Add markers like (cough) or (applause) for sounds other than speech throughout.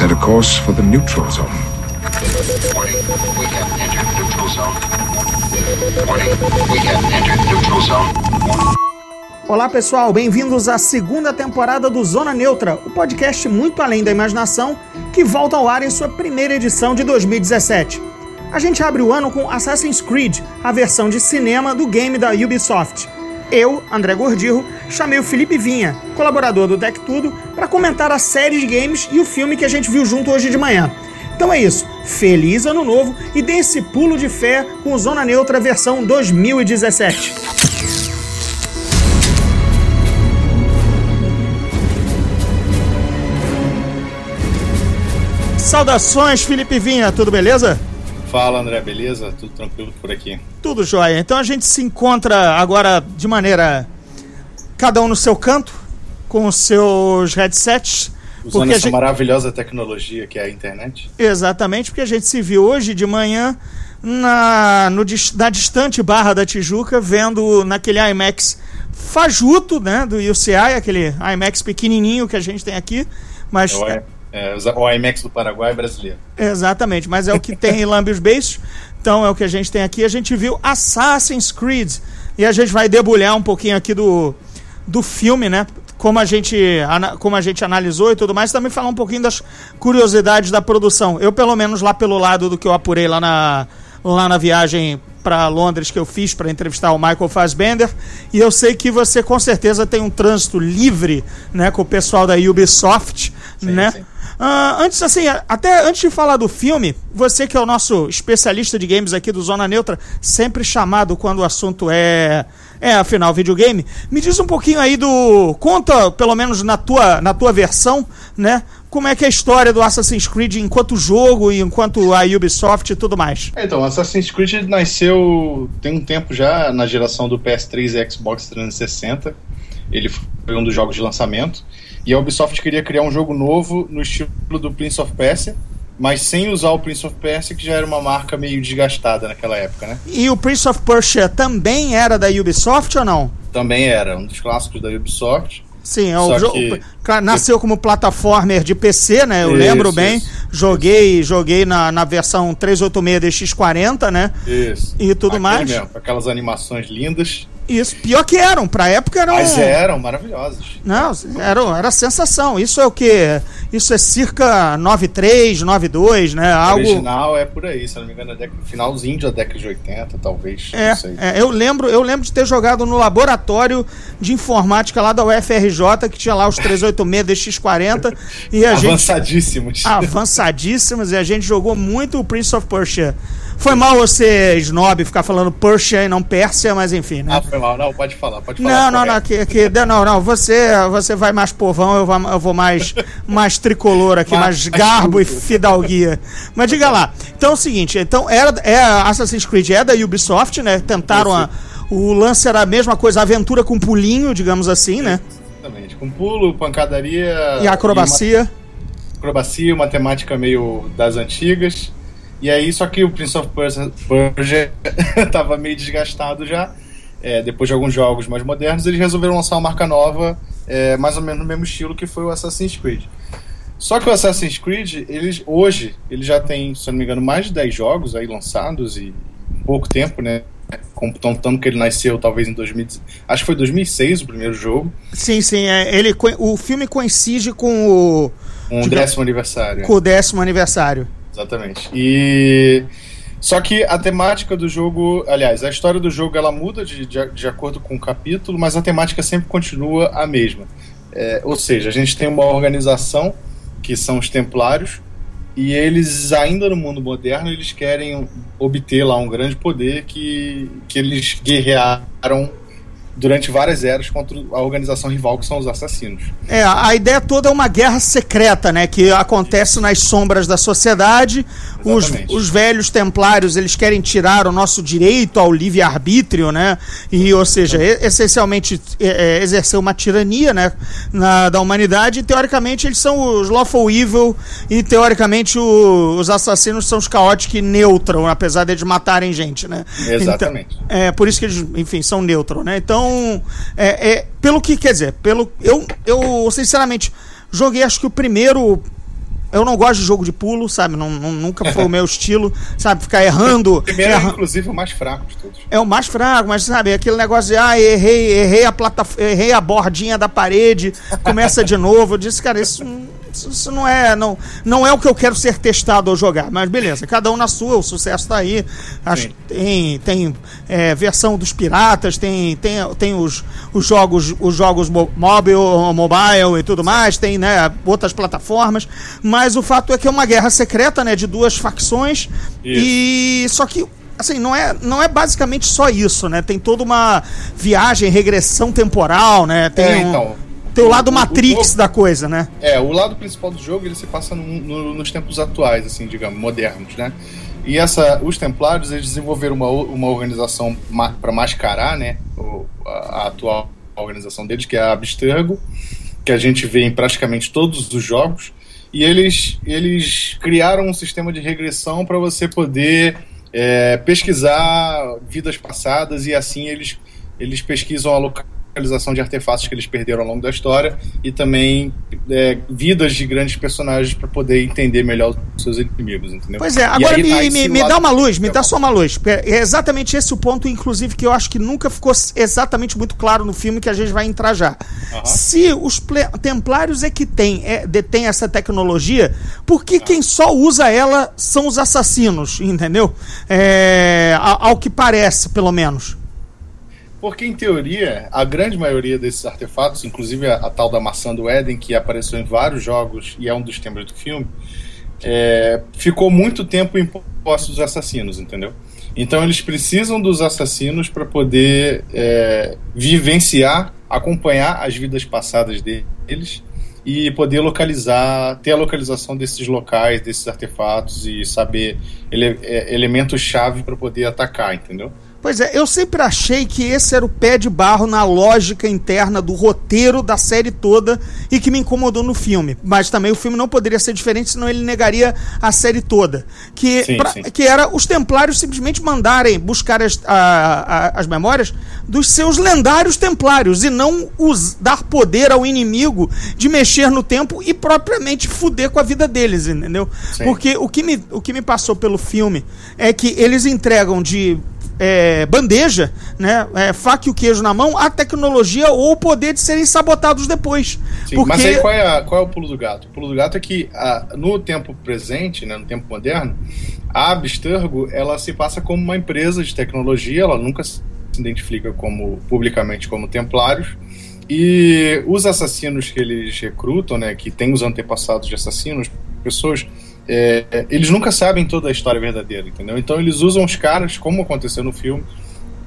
Set a course for the neutral zone. Warning, we have entered neutral zone. Warning, we have entered neutral zone. Olá pessoal, bem-vindos à segunda temporada do Zona Neutra, o podcast muito além da imaginação que volta ao ar em sua primeira edição de 2017. A gente abre o ano com Assassin's Creed, a versão de cinema do game da Ubisoft. Eu, André Gordirro, chamei o Felipe Vinha, colaborador do Deck Tudo, para comentar a série de games e o filme que a gente viu junto hoje de manhã. Então é isso, feliz ano novo e dê esse pulo de fé com Zona Neutra versão 2017. Saudações, Felipe Vinha, tudo beleza? Fala André, beleza? Tudo tranquilo por aqui? Tudo jóia. Então a gente se encontra agora de maneira. cada um no seu canto, com os seus headsets. Usando essa gente... maravilhosa tecnologia que é a internet. Exatamente, porque a gente se viu hoje de manhã na, no, na distante Barra da Tijuca, vendo naquele IMAX fajuto, né, do UCI, aquele IMAX pequenininho que a gente tem aqui, mas... É, é, o IMAX do Paraguai brasileiro. Exatamente, mas é o que tem em lambe os beijos, então é o que a gente tem aqui. A gente viu Assassin's Creed, e a gente vai debulhar um pouquinho aqui do, do filme, né, como a gente como a gente analisou e tudo mais, também falar um pouquinho das curiosidades da produção. Eu pelo menos lá pelo lado do que eu apurei lá na lá na viagem para Londres que eu fiz para entrevistar o Michael Fassbender, e eu sei que você com certeza tem um trânsito livre, né, com o pessoal da Ubisoft, sim, né? Sim. Uh, antes, assim, até antes de falar do filme, você que é o nosso especialista de games aqui do Zona Neutra, sempre chamado quando o assunto é é, afinal, videogame. Me diz um pouquinho aí do. Conta, pelo menos na tua, na tua versão, né? Como é que é a história do Assassin's Creed enquanto jogo e enquanto a Ubisoft e tudo mais? É, então, Assassin's Creed nasceu tem um tempo já na geração do PS3 e Xbox 360. Ele foi um dos jogos de lançamento. E a Ubisoft queria criar um jogo novo no estilo do Prince of Persia mas sem usar o Prince of Persia, que já era uma marca meio desgastada naquela época, né? E o Prince of Persia também era da Ubisoft ou não? Também era, um dos clássicos da Ubisoft. Sim, é o jogo que... nasceu como plataformer de PC, né? Eu isso, lembro bem. Isso, joguei, joguei na, na versão 386 DX40, né? Isso. E tudo Aquele mais. Mesmo, aquelas animações lindas. Isso, pior que eram, pra época eram. Mas eram maravilhosos. Não, eram, era sensação. Isso é o que? Isso é circa 93, 92, né? Algo... O original é por aí, se não me engano, é década, finalzinho da década de 80, talvez. É, é, eu, lembro, eu lembro de ter jogado no laboratório de informática lá da UFRJ, que tinha lá os 386 DX40. e a (laughs) Avançadíssimos. Gente, avançadíssimos, e a gente jogou muito o Prince of Persia. Foi mal você, snob, ficar falando Persia e não Pérsia, mas enfim, né? Ah, foi mal. Não, pode falar, pode falar. Não, não, não, que, que, não, não, você, você vai mais povão, eu vou, eu vou mais, mais tricolor aqui, mais, mais garbo e fidalguia. Mas diga lá. Então é o seguinte, então era, é, Assassin's Creed é da Ubisoft, né? Tentaram a, o lance era a mesma coisa, aventura com pulinho, digamos assim, né? Exatamente, com pulo, pancadaria... E acrobacia. E uma, acrobacia, uma temática meio das antigas. E aí, só que o Prince of Persia, Persia (laughs) tava meio desgastado já. É, depois de alguns jogos mais modernos, eles resolveram lançar uma marca nova, é, mais ou menos no mesmo estilo que foi o Assassin's Creed. Só que o Assassin's Creed, eles, hoje, ele já tem, se não me engano, mais de 10 jogos aí lançados e pouco tempo, né? Contando que ele nasceu talvez em 2000, acho que foi 2006 o primeiro jogo. Sim, sim, é, ele, o filme coincide com o. Um décimo aniversário. Com o décimo aniversário. Exatamente. E só que a temática do jogo, aliás, a história do jogo ela muda de, de, de acordo com o capítulo, mas a temática sempre continua a mesma. É, ou seja, a gente tem uma organização que são os Templários e eles ainda no mundo moderno eles querem obter lá um grande poder que, que eles guerrearam durante várias eras contra a organização rival que são os assassinos. É, a ideia toda é uma guerra secreta, né, que acontece nas sombras da sociedade. Os, os, velhos templários, eles querem tirar o nosso direito ao livre arbítrio, né? E ou seja, essencialmente é, é, exercer uma tirania, né, na, da humanidade. E, teoricamente eles são os lawful evil e teoricamente o, os assassinos são os caóticos e neutral, apesar de eles matarem gente, né? Exatamente. Então, é por isso que eles, enfim, são neutral, né? Então então, é, é, pelo que quer dizer, pelo eu, eu sinceramente joguei acho que o primeiro eu não gosto de jogo de pulo, sabe? Não, não- nunca foi o meu estilo, sabe? Ficar errando. (laughs) O primeiro é, erra- inclusive, o mais fraco de todos. é o mais fraco, mas sabe, aquele negócio de ah, errei, errei a plataf errei a bordinha da parede, começa de (laughs) novo. Eu disse, cara, isso, isso isso não é, não, não é o que eu quero ser testado ao jogar. Mas beleza, cada um na sua, o sucesso tá aí. Tem, tem é, versão dos piratas, tem, tem, tem os, os jogos, os jogos mo mobile, mobile e tudo mais, tem né, outras plataformas. Mas o fato é que é uma guerra secreta, né, de duas facções. E só que assim, não é, não é basicamente só isso, né? Tem toda uma viagem, regressão temporal, né? Tem, É, um, então, tem o lado o- o Matrix jogo- da coisa, né? É, o lado principal do jogo ele se passa no- no- nos tempos atuais, assim, digamos, modernos, né? E essa, os Templários eles desenvolveram uma, o- uma organização ma para mascarar, né, o- a, a atual organização deles, que é a Abstergo, que a gente vê em praticamente todos os jogos. E eles, eles criaram um sistema de regressão para você poder é, pesquisar vidas passadas e assim eles, eles pesquisam a localização de artefatos que eles perderam ao longo da história e também é, vidas de grandes personagens para poder entender melhor os seus inimigos, entendeu? Pois é, agora aí me, tá me, me dá uma luz, me dá só uma luz. É exatamente esse o ponto, inclusive, que eu acho que nunca ficou exatamente muito claro no filme que a gente vai entrar já. Aham. Se os templários é que tem, é, detém essa tecnologia, por que quem só usa ela são os assassinos, entendeu? É, ao que parece, pelo menos. Porque, em teoria, a grande maioria desses artefatos, inclusive a, a tal da maçã do Éden, que apareceu em vários jogos e é um dos temas do filme, é, ficou muito tempo em posse dos assassinos, entendeu? Então eles precisam dos assassinos para poder é, vivenciar, acompanhar as vidas passadas deles e poder localizar, ter a localização desses locais, desses artefatos e saber ele, é, elementos-chave para poder atacar, entendeu? Pois é, eu sempre achei que esse era o pé de barro na lógica interna do roteiro da série toda e que me incomodou no filme. Mas também o filme não poderia ser diferente, senão ele negaria a série toda. Que, Sim, pra- sim. que era os templários simplesmente mandarem buscar as, a- a- as memórias dos seus lendários templários e não os, dar poder ao inimigo de mexer no tempo e propriamente fuder com a vida deles, entendeu? Sim. Porque o que, me, o que me passou pelo filme é que eles entregam de é, bandeja, né, é, faca e o queijo na mão, a tecnologia ou o poder de serem sabotados depois. Sim, Porque Mas aí qual é, a- qual é o pulo do gato? O pulo do gato é que a- no tempo presente, né, no tempo moderno, a Abstergo ela se passa como uma empresa de tecnologia, ela nunca se identifica como publicamente como templários. E os assassinos que eles recrutam, né, que têm os antepassados de assassinos, pessoas, é, eles nunca sabem toda a história verdadeira, entendeu? Então eles usam os caras, como aconteceu no filme,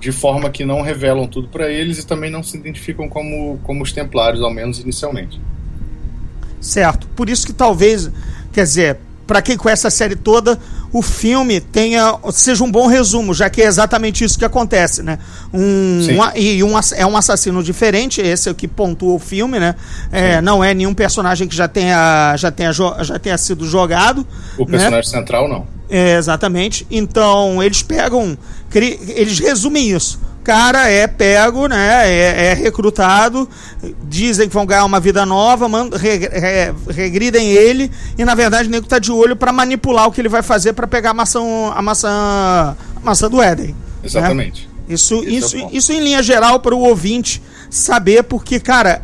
de forma que não revelam tudo pra eles e também não se identificam como, como os templários, ao menos inicialmente. Certo. Por isso que talvez, quer dizer, pra quem conhece a série toda, o filme tenha seja um bom resumo, já que é exatamente isso que acontece, né? Um, um e um, é um assassino diferente, esse é o que pontua o filme, né? É, não é nenhum personagem que já tenha já tenha, já tenha sido jogado. O né? personagem central, não. É, exatamente. Então, eles pegam. Eles resumem isso. O cara é pego, né? É, é recrutado, dizem que vão ganhar uma vida nova, mandam, re- re- regridem ele, e na verdade o nego tá de olho para manipular o que ele vai fazer para pegar a maçã, a maçã, a maçã do Éden. né? Exatamente. Isso, Esse é isso, ponto. isso em linha geral para o ouvinte saber, porque, cara,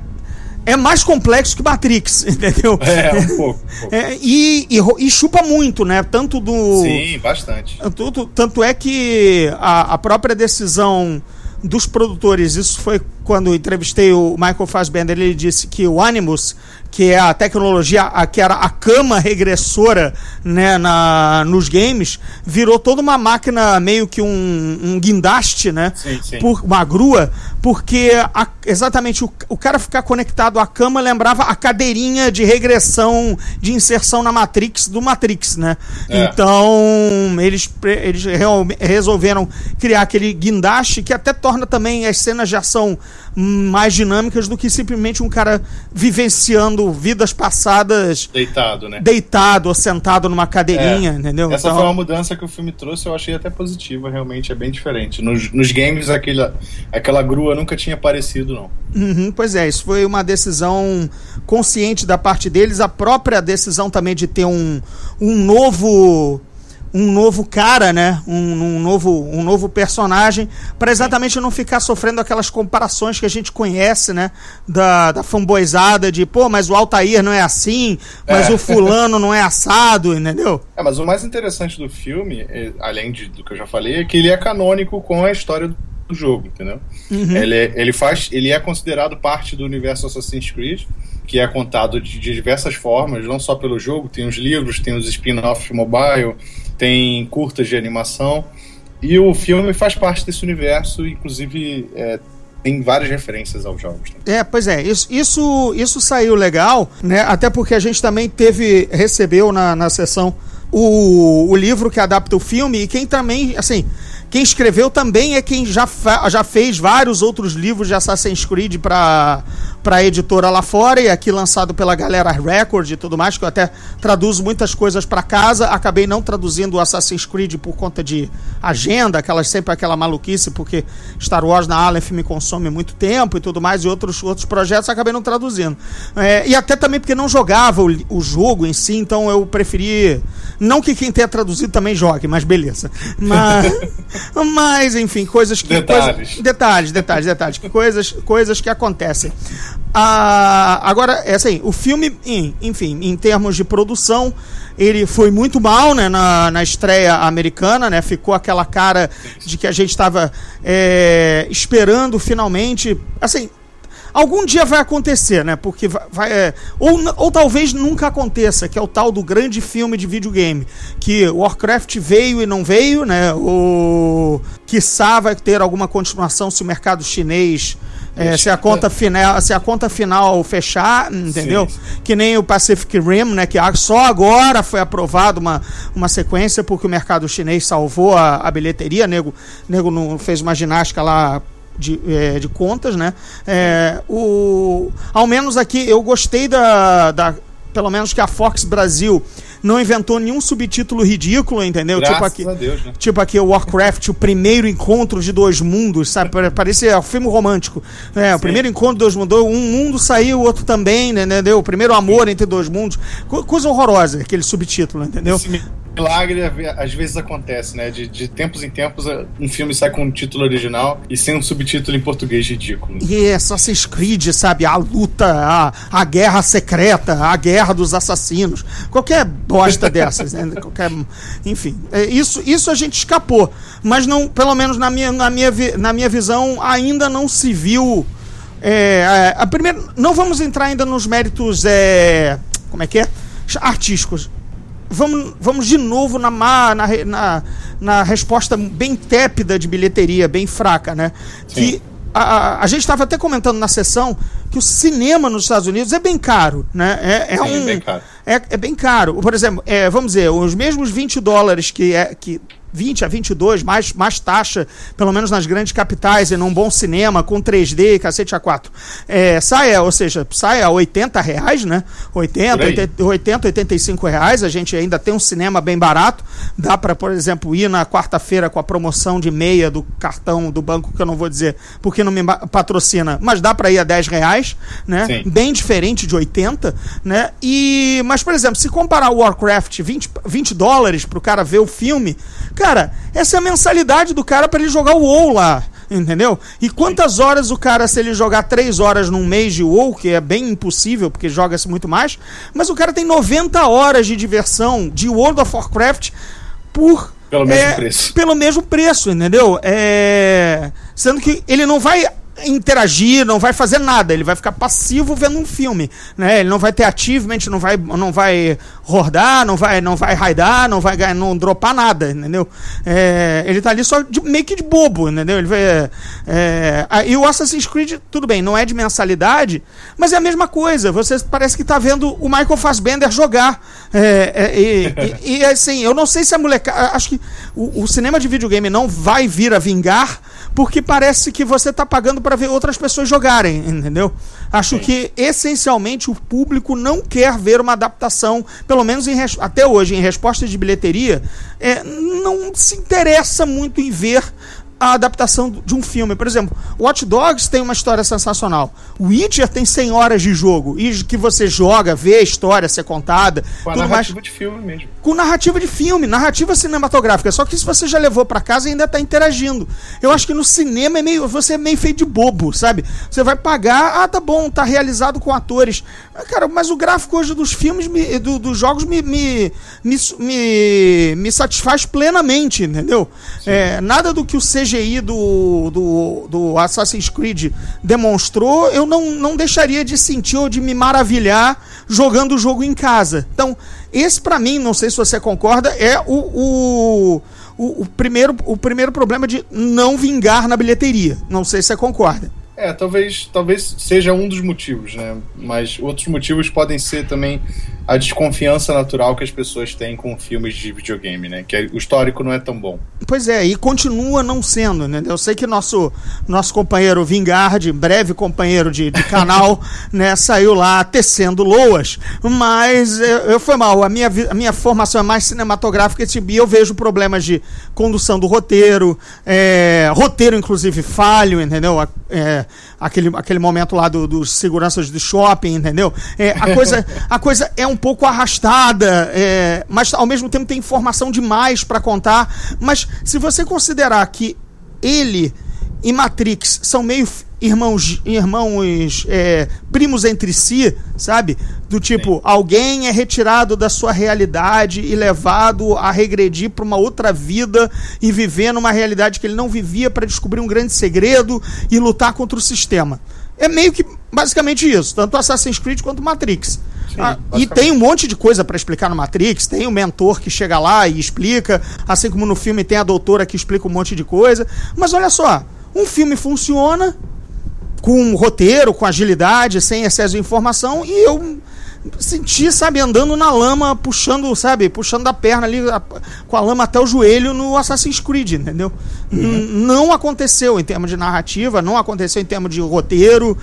é mais complexo que Matrix, (laughs) entendeu? É, um pouco. um pouco. (laughs) É, e, e e chupa muito, né? Tanto do. Sim, bastante. Tanto, tanto é que a, a própria decisão dos produtores, isso foi quando entrevistei o Michael Fassbender, ele disse que o Animus, que é a tecnologia, a, que era a cama regressora né, na, nos games, virou toda uma máquina, meio que um, um guindaste, né? Sim, sim. Por, uma grua, porque a- exatamente o, o cara ficar conectado à cama lembrava a cadeirinha de regressão, de inserção na Matrix do Matrix, né? É. Então, eles, eles resolveram criar aquele guindaste que até torna também as cenas de ação mais dinâmicas do que simplesmente um cara vivenciando vidas passadas Deitado, né? deitado ou sentado numa cadeirinha, entendeu? Essa Então- foi uma mudança que o filme trouxe, eu achei até positiva, realmente é bem diferente. Nos, nos games, aquela, aquela grua nunca tinha aparecido, não. Uhum, pois é, isso foi uma decisão consciente da parte deles, a própria decisão também de ter um, um novo um novo cara, né? Um, um novo um novo personagem para exatamente não ficar sofrendo aquelas comparações que a gente conhece, né? Da, da fanboyzada de, pô, mas o Altair não é assim, mas É. o fulano não é assado, entendeu? É, mas o mais interessante do filme, além de- do que eu já falei, é que ele é canônico com a história do jogo, entendeu? Ele, é- ele faz, ele é considerado parte do universo Assassin's Creed, que é contado de, de diversas formas, não só pelo jogo, tem os livros, tem os spin-offs mobile, tem curtas de animação, e o filme faz parte desse universo, inclusive é, tem várias referências aos jogos. É, pois é, isso, isso, isso saiu legal, né? Até porque a gente também teve, recebeu na, na sessão o, o livro que adapta o filme e quem também, assim, quem escreveu também é quem já, já fez vários outros livros de Assassin's Creed para para editora lá fora e aqui lançado pela galera Record e tudo mais, que eu até traduzo muitas coisas para casa. Acabei não traduzindo o Assassin's Creed por conta de agenda, aquelas sempre aquela maluquice, porque Star Wars na Aleph me consome muito tempo e tudo mais, e outros, outros projetos acabei não traduzindo. É, e até também porque não jogava o, o jogo em si, então eu preferi. Não que quem tenha traduzido também jogue, mas beleza. Mas, (laughs) mas enfim, coisas que. Detalhes. coisa- detalhes, detalhes, detalhes. que Coisas, coisas que acontecem. Ah, agora, é assim, o filme, enfim, em termos de produção, ele foi muito mal, né, na, na estreia americana, né, ficou aquela cara de que a gente estava esperando finalmente, assim, algum dia vai acontecer, né, porque vai, vai, é, ou, ou talvez nunca aconteça, que é o tal do grande filme de videogame, que Warcraft veio e não veio, né, ou quiçá vai ter alguma continuação se o mercado chinês é, se a conta final, se a conta final fechar, entendeu? Sim. Que nem o Pacific Rim, né? Que só agora foi aprovado uma, uma sequência porque o mercado chinês salvou a, a bilheteria. Nego, nego não fez uma ginástica lá de, é, de contas, né? É, o, ao menos aqui eu gostei da, da pelo menos que a Fox Brasil não inventou nenhum subtítulo ridículo, entendeu? Graças tipo aqui, a Deus, né? Tipo aqui o Warcraft, o primeiro encontro de dois mundos, sabe? Pare- Parecia um filme romântico. É, o primeiro encontro de dois mundos. Um mundo saiu, o outro também, né, entendeu? O primeiro amor entre dois mundos. Co- coisa horrorosa, aquele subtítulo, entendeu? Esse milagre às vezes acontece, né? De, de tempos em tempos um filme sai com um título original e sem um subtítulo em português ridículo. E Assassin's Creed, sabe? A luta, a, a guerra secreta, a guerra dos assassinos. Qualquer bosta (laughs) dessas, né? Qualquer, enfim, é, isso, isso a gente escapou. Mas não, pelo menos na minha, na minha, na minha visão, ainda não se viu. É, a, a primeira, não vamos entrar ainda nos méritos. É, como é que é? Artísticos vamos, vamos de novo na, má, na, na, na resposta bem tépida de bilheteria, bem fraca, né? Que a, a, a gente estava até comentando na sessão que o cinema nos Estados Unidos é bem caro, né? É, é Sim, um, bem caro. É, é bem caro. Por exemplo, é, vamos dizer, os mesmos 20 dólares que é que 20 a 22, mais, mais taxa, pelo menos nas grandes capitais, e num bom cinema, com 3D, cacete A4. É, sai, ou seja, sai a 80 reais, né? 80, Por aí. 80, 80, 85 reais. A gente ainda tem um cinema bem barato. Dá para, por exemplo, ir na quarta-feira com a promoção de meia do cartão do banco, que eu não vou dizer porque não me patrocina, mas dá para ir a 10 reais, né? Sim. Bem diferente de 80, né? E, mas, por exemplo, se comparar o Warcraft 20, 20 dólares pro cara ver o filme, cara, essa é a mensalidade do cara para ele jogar o WoW lá. Entendeu? E quantas horas o cara, se ele jogar 3 horas num mês de WoW, que é bem impossível, porque joga-se muito mais, mas o cara tem 90 horas de diversão de World of Warcraft por Pelo mesmo é, preço. Pelo mesmo preço, entendeu? É, sendo que ele não vai interagir, não vai fazer nada, ele vai ficar passivo vendo um filme, né? Ele não vai ter achievement, não vai, não vai rodar, não vai, não vai raidar, não vai não dropar nada, entendeu? É, ele tá ali só de, meio que de bobo, entendeu? Ele vai, é, e o Assassin's Creed, tudo bem, não é de mensalidade, mas é a mesma coisa. Você parece que tá vendo o Michael Fassbender jogar. É, é, e, (laughs) e- e, assim, eu não sei se a molecada. Acho que o, o cinema de videogame não vai vir a vingar, porque parece que você tá pagando para ver outras pessoas jogarem, entendeu? Acho Sim. que essencialmente o público não quer ver uma adaptação, pelo menos res- até hoje, em resposta de bilheteria, é, não se interessa muito em ver a adaptação de um filme. Por exemplo, Watch Dogs tem uma história sensacional. Witcher tem 100 horas de jogo e que você joga, vê a história ser contada, Com a tudo mais narrativa de filme mesmo. com narrativa de filme, narrativa cinematográfica. Só que se você já levou pra casa ainda tá interagindo. Eu acho que no cinema é meio, você é meio feio de bobo, sabe? Você vai pagar, ah, tá bom, tá realizado com atores. Ah, Cara, mas o gráfico hoje dos filmes, me- do- dos jogos me, me, me, me, satisfaz plenamente, entendeu? É, nada do que o CGI do, do, do Assassin's Creed demonstrou, eu não, não deixaria de sentir ou de me maravilhar jogando o jogo em casa. Então, esse pra mim, não sei se você concorda, é o, o, o, o primeiro, o primeiro problema de não vingar na bilheteria. Não sei se você concorda. É, talvez, talvez seja um dos motivos, né? Mas outros motivos podem ser também a desconfiança natural que as pessoas têm com filmes de videogame, né? Que é- o histórico não é tão bom. Pois é, e continua não sendo, né? Eu sei que nosso, nosso companheiro Vingard, breve companheiro de, de canal, (laughs) né, saiu lá tecendo loas, mas eu, eu foi mal. A minha, a minha formação é mais cinematográfica e eu vejo problemas de condução do roteiro, é, roteiro, inclusive, falho, entendeu? É, aquele, aquele momento lá do- dos seguranças do shopping, entendeu? É, a, coisa, (laughs) a coisa é um pouco arrastada, é, mas ao mesmo tempo tem informação demais pra contar. Mas se você considerar que ele e Matrix são meio irmãos, irmãos é, primos entre si, sabe? Do tipo, alguém é retirado da sua realidade e levado a regredir para uma outra vida e viver numa realidade que ele não vivia para descobrir um grande segredo e lutar contra o sistema. É meio que basicamente isso, tanto Assassin's Creed quanto Matrix. Ah, e tem um monte de coisa pra explicar no Matrix, tem o mentor que chega lá e explica, assim como no filme tem a doutora que explica um monte de coisa. Mas olha só, um filme funciona com um roteiro, com agilidade, sem excesso de informação, e eu senti, sabe, andando na lama, puxando, sabe, puxando da perna ali, a- com a lama até o joelho no Assassin's Creed, entendeu? N- Não aconteceu em termos de narrativa, não aconteceu em termos de roteiro,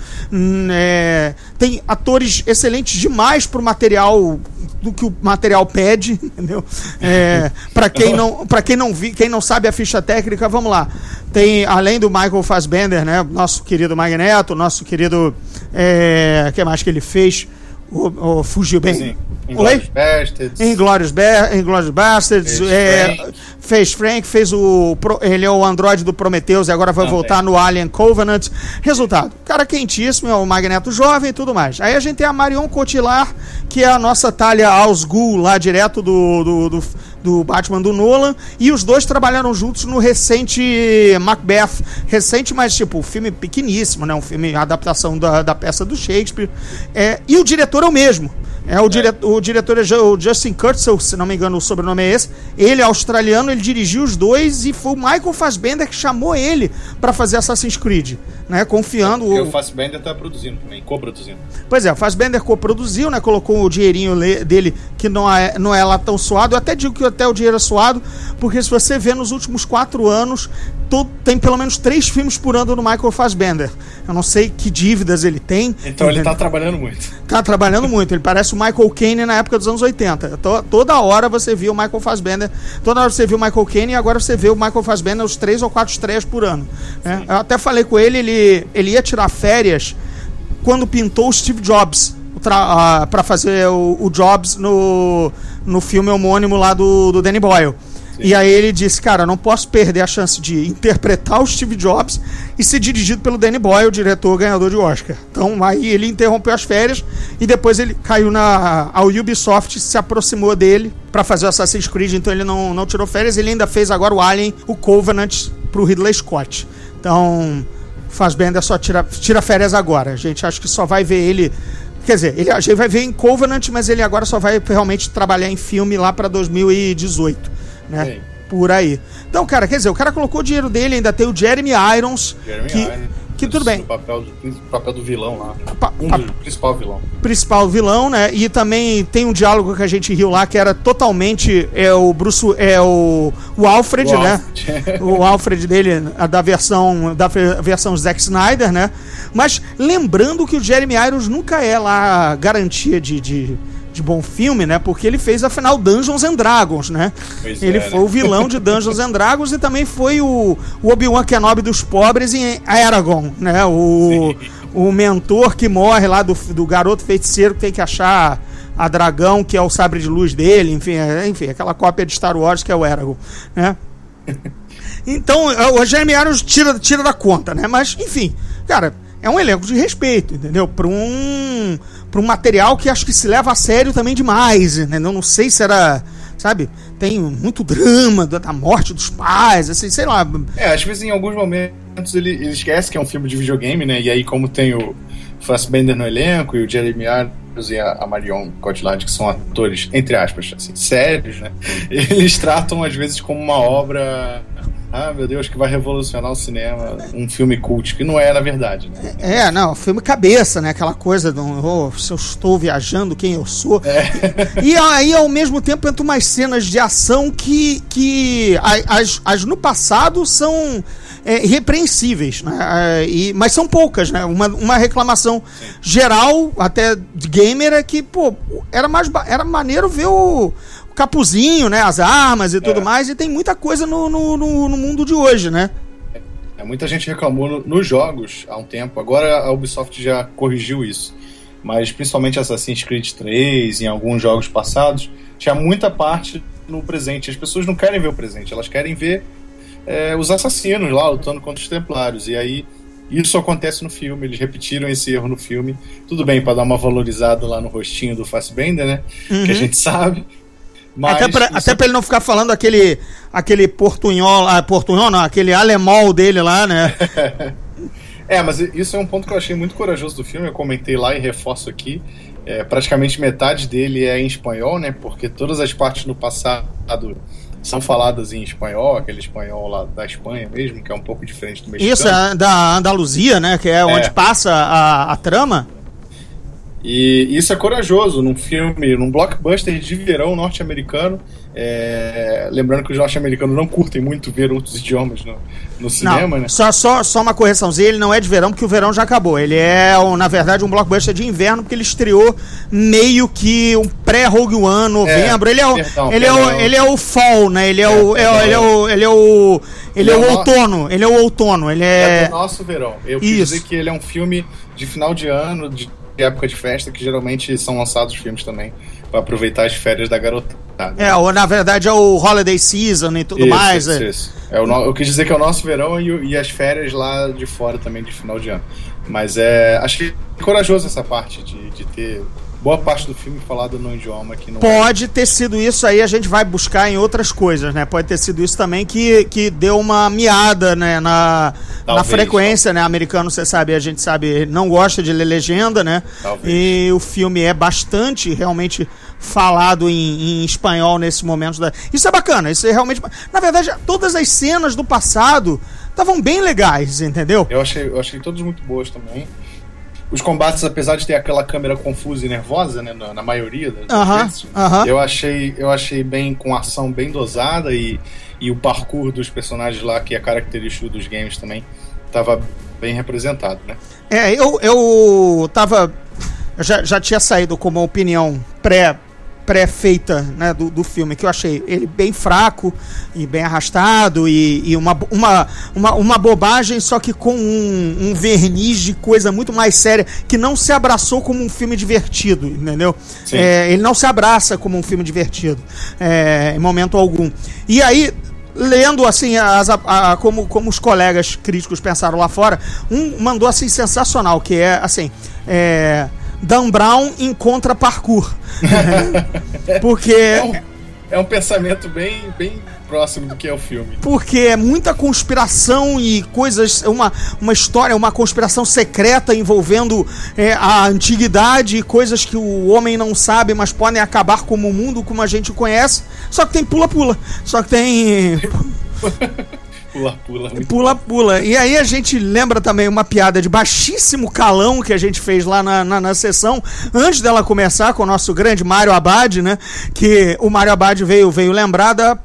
é, tem atores excelentes demais pro material do que o material pede, (laughs) entendeu? É, para quem não, para quem não vi, quem não sabe a ficha técnica, vamos lá. Tem além do Michael Fassbender, né, nosso querido Magneto, nosso querido, é, que mais que ele fez? O, o- fugiu bem. Sim. Oi? Inglourious Basterds. Inglourious, Ba Inglourious Bastards, Fez é, Frank. fez Frank, fez o. Ele é o androide do Prometheus e agora vai Também. voltar no Alien Covenant. Resultado: cara quentíssimo, é o Magneto jovem e tudo mais. Aí a gente tem a Marion Cotillard, que é a nossa talha Osgood lá direto do, do, do, do Batman do Nolan. E os dois trabalharam juntos no recente Macbeth. Recente, mas tipo, filme pequeníssimo, né? Um filme, adaptação da, da peça do Shakespeare. É, e o diretor é o mesmo. É, o, dire o diretor é o Justin Kurtzel, se não me engano o sobrenome é esse. Ele é australiano, ele dirigiu os dois e foi o Michael Fassbender que chamou ele pra fazer Assassin's Creed, né? Confiando Porque o, o Fassbender tá produzindo também, co-produzindo. Pois é, o Fassbender coproduziu, né? Colocou o dinheirinho le- dele, que não é, não é lá tão suado. Eu até digo que até o dinheiro é suado, porque se você vê nos últimos quatro anos, to- tem pelo menos três filmes por ano do Michael Fassbender. Eu não sei que dívidas ele tem. Então ele entendeu? tá trabalhando muito. Tá trabalhando muito. Ele parece o Michael Caine na época dos anos 80. To- toda hora você viu o Michael Fassbender. Toda hora você viu o Michael Caine e agora você vê o Michael Fassbender os três ou quatro estreias por ano. né? Eu até falei com ele, ele, ele ia tirar férias quando pintou o Steve Jobs para fazer o, o Jobs no, no filme homônimo lá do, do Danny Boyle. E aí ele disse, cara, não posso perder a chance de interpretar o Steve Jobs e ser dirigido pelo Danny Boyle, o diretor ganhador de Oscar. Então aí ele interrompeu as férias e depois ele caiu na a Ubisoft se aproximou dele para fazer o Assassin's Creed, então ele não, não tirou férias, ele ainda fez agora o Alien, o Covenant pro Ridley Scott. Então, Fassbender só tira, tira férias agora. A gente acha que só vai ver ele Quer dizer, ele, a gente vai ver em Covenant, mas ele agora só vai realmente trabalhar em filme lá pra 2018, né? Sim. Por aí. Então, cara, quer dizer, o cara colocou o dinheiro dele, ainda tem o Jeremy Irons, Jeremy que, Irons. Que tudo bem. O papel, do- papel do vilão lá. Pa- Um pa- principal vilão. principal vilão, né? E também tem um diálogo que a gente riu lá que era totalmente é o Bruce é o, o Alfred, O né? Alfred. o Alfred dele a da versão da versão Zack Snyder, né? Mas lembrando que o Jeremy Irons nunca é lá garantia de, de, de bom filme, né? Porque ele fez afinal Dungeons and Dragons, né? Pois ele é, foi né? o vilão de Dungeons and Dragons e também foi o, o Obi-Wan Kenobi dos pobres em Aragorn, né? O, o mentor que morre lá do, do garoto feiticeiro que tem que achar a dragão, que é o sabre de luz dele, enfim, é- enfim, aquela cópia de Star Wars que é o Aragorn, né? (laughs) Então, é, o Jeremy Irons tira, tira da conta, né? Mas, enfim, cara, é um elenco de respeito, entendeu? Para um, pra um material que acho que se leva a sério também demais, entendeu? Não sei se era, sabe? Tem muito drama da, da morte dos pais, assim, sei lá. É, às vezes em alguns momentos ele, ele esquece que é um filme de videogame, né? E aí, como tem o Fassbender no elenco e o Jeremy Irons e a, a Marion Cotillard, que são atores, entre aspas, assim, sérios, né? (laughs) Eles tratam às vezes como uma obra. Ah, meu Deus, que vai revolucionar o cinema, um filme cult, que não é na verdade, né? É, não, filme cabeça, né? Aquela coisa do oh, se eu estou viajando, quem eu sou. E aí, ao mesmo tempo, entra umas cenas de ação que, que as, as no passado são é, irrepreensíveis, né? É, e, mas são poucas, né? Uma, uma reclamação geral, até de gamer, é que, pô, era, mais, era maneiro ver o capuzinho, né? As armas e tudo É. mais, e tem muita coisa no, no, no- no mundo de hoje, né? É, Muita gente reclamou no- nos jogos há um tempo, agora a Ubisoft já corrigiu isso. Mas principalmente Assassin's Creed 3, em alguns jogos passados, tinha muita parte no presente. As pessoas não querem ver o presente, elas querem ver é, os assassinos lá lutando contra os templários. E aí isso acontece no filme, eles repetiram esse erro no filme. Tudo bem, para dar uma valorizada lá no rostinho do Fassbender, né? Que a gente sabe. Mas Até pra, até pra ele não ficar falando aquele, aquele portunhol, ah, portunhol não, aquele alemol dele lá, né? (laughs) É, mas isso é um ponto que eu achei muito corajoso do filme, eu comentei lá e reforço aqui. É, praticamente metade dele é em espanhol, né? Porque todas as partes no passado são faladas em espanhol, aquele espanhol lá da Espanha mesmo, que é um pouco diferente do mexicano. Isso, é da Andaluzia, né? Que é, onde passa a, a trama. E isso é corajoso num filme, num blockbuster de verão norte-americano. É, lembrando que os norte-americanos não curtem muito ver outros idiomas no, no cinema, não, né? só, só, só uma correçãozinha, ele não é de verão, porque o verão já acabou. Ele é, na verdade, um blockbuster de inverno, porque ele estreou meio que um pré-Rogue One, novembro. É, ele, é o, perdão, ele, é o, perdão. ele é o fall, né? Ele é, o, é, o- perdão. ele é o. Ele é o. Ele é o é outono. Ele é o outono. Ele É é. do nosso verão. Eu quis Isso. dizer que ele é um filme de final de ano, de época de festa, que geralmente são lançados filmes também para aproveitar as férias da garotada. É, ou na verdade é o Holiday Season e tudo Isso, mais. isso, é. isso. É o no- Eu quis dizer que é o nosso verão e, e as férias lá de fora também de final de ano. Mas é. Achei corajoso essa parte de, de ter boa parte do filme falado num idioma que não. Pode ter sido isso aí, a gente vai buscar em outras coisas, né? Pode ter sido isso também que, que deu uma miada, né? Na, na Talvez, frequência, né? Americano, você sabe, a gente sabe, não gosta de ler legenda, né? Talvez. E o filme é bastante realmente falado em, em espanhol nesse momento. Da... Isso é bacana, isso é realmente. Na verdade, todas as cenas do passado estavam bem legais, entendeu? Eu achei, eu achei todos muito boas também. Os combates, apesar de ter aquela câmera confusa e nervosa, né, na, na maioria das Aham, vezes, aham. eu achei, eu achei bem com ação bem dosada e, e o parkour dos personagens lá, que é característico dos games também, estava bem representado, né? É, eu, eu tava. Eu já, já tinha saído com uma opinião pré pré-feita né, do, do filme, que eu achei ele bem fraco e bem arrastado e, e uma, uma, uma, uma bobagem, só que com um, um verniz de coisa muito mais séria, que não se abraçou como um filme divertido, entendeu? É, ele não se abraça como um filme divertido, é, em momento algum. E aí, lendo assim as, a- a- como, como os colegas críticos pensaram lá fora, um mandou assim sensacional, que é assim, é, Dan Brown encontra parkour. (laughs) Porque É um, é um pensamento bem, bem próximo do que é o filme. porque é muita conspiração e coisas, uma, uma história, uma conspiração secreta envolvendo é, a antiguidade e coisas que o homem não sabe, mas podem acabar como o mundo como a gente conhece. Só que tem pula-pula. Só que tem (laughs) Pula, pula. muito Pula, pula. E aí a gente lembra também uma piada de baixíssimo calão que a gente fez lá na, na, na sessão, antes dela começar com o nosso grande Mário Abad, né? Que o Mário Abad veio, veio lembrar da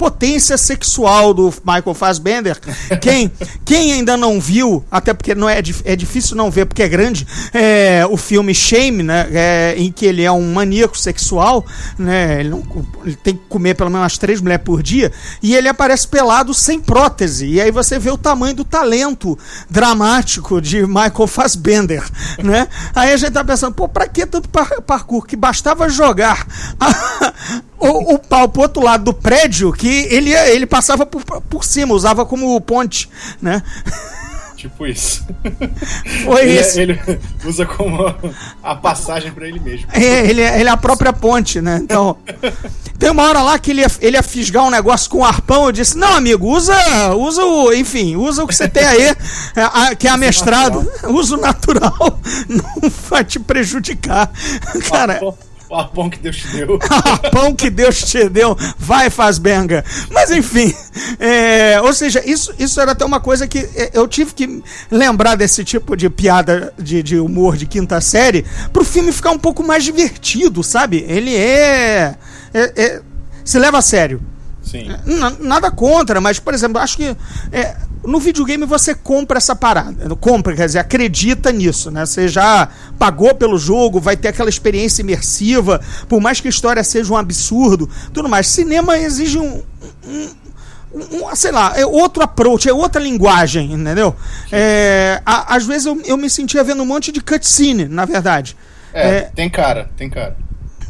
potência sexual do Michael Fassbender. (laughs) Quem, quem ainda não viu, até porque não é, é difícil não ver porque é grande, é, o filme Shame, né, é, em que ele é um maníaco sexual, né, ele, não, ele tem que comer pelo menos três mulheres por dia, e ele aparece pelado sem prótese. E aí você vê o tamanho do talento dramático de Michael Fassbender, (laughs) né? Aí a gente tá pensando, pô, pra que tanto par parkour? Que bastava jogar a, o, o pau pro outro lado do prédio que ele, ele passava por, por cima, usava como ponte, né? Tipo isso. (laughs) Foi ele, isso. ele usa como a passagem pra ele mesmo. É, ele, é- ele é a própria ponte, né? Então. Tem uma hora lá que ele ia, ele ia fisgar um negócio com um arpão. Eu disse: Não, amigo, usa, usa o. Enfim, usa o que você tem aí, é, a- que é amestrado. Usa o natural. (laughs) (laughs) Não vai te prejudicar. Cara. (laughs) O arpão- o arpão que Deus te deu. (laughs) Pão que Deus te deu, vai faz benga. Mas enfim, é, ou seja, isso, isso era até uma coisa que é, eu tive que lembrar desse tipo de piada de, de humor de quinta série pro filme ficar um pouco mais divertido, sabe? Ele é, é- é- se leva a sério. Sim. Na- nada contra, mas, por exemplo, acho que é, no videogame você compra essa parada. Compra, quer dizer, acredita nisso, né? Você já pagou pelo jogo, vai ter aquela experiência imersiva, por mais que a história seja um absurdo, tudo mais. Cinema exige um. um- um- sei lá, é outro approach, é outra linguagem, entendeu? É, a- às vezes eu, eu me sentia vendo um monte de cutscene, na verdade. É, É, tem cara, tem cara.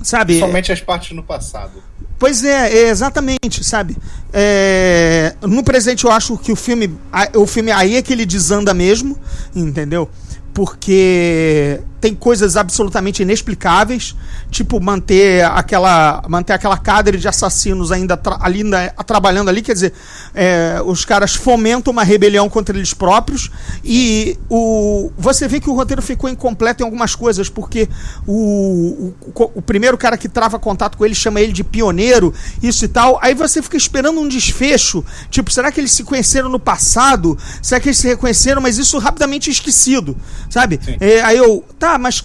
sabe? Somente as partes no passado. Pois é, é, exatamente, sabe? É, no presente eu acho que o filme, o filme aí é que ele desanda mesmo, entendeu? Porque tem coisas absolutamente inexplicáveis, tipo manter aquela manter aquela cadre de assassinos ainda, tra- ali, ainda trabalhando ali, quer dizer, é, os caras fomentam uma rebelião contra eles próprios e o você vê que o roteiro ficou incompleto em algumas coisas, porque o, o, o primeiro cara que trava contato com ele chama ele de pioneiro, isso e tal. Aí você fica esperando um desfecho, tipo, será que eles se conheceram no passado? Será que eles se reconheceram? Mas isso rapidamente é esquecido, sabe? É, aí eu, tá, mas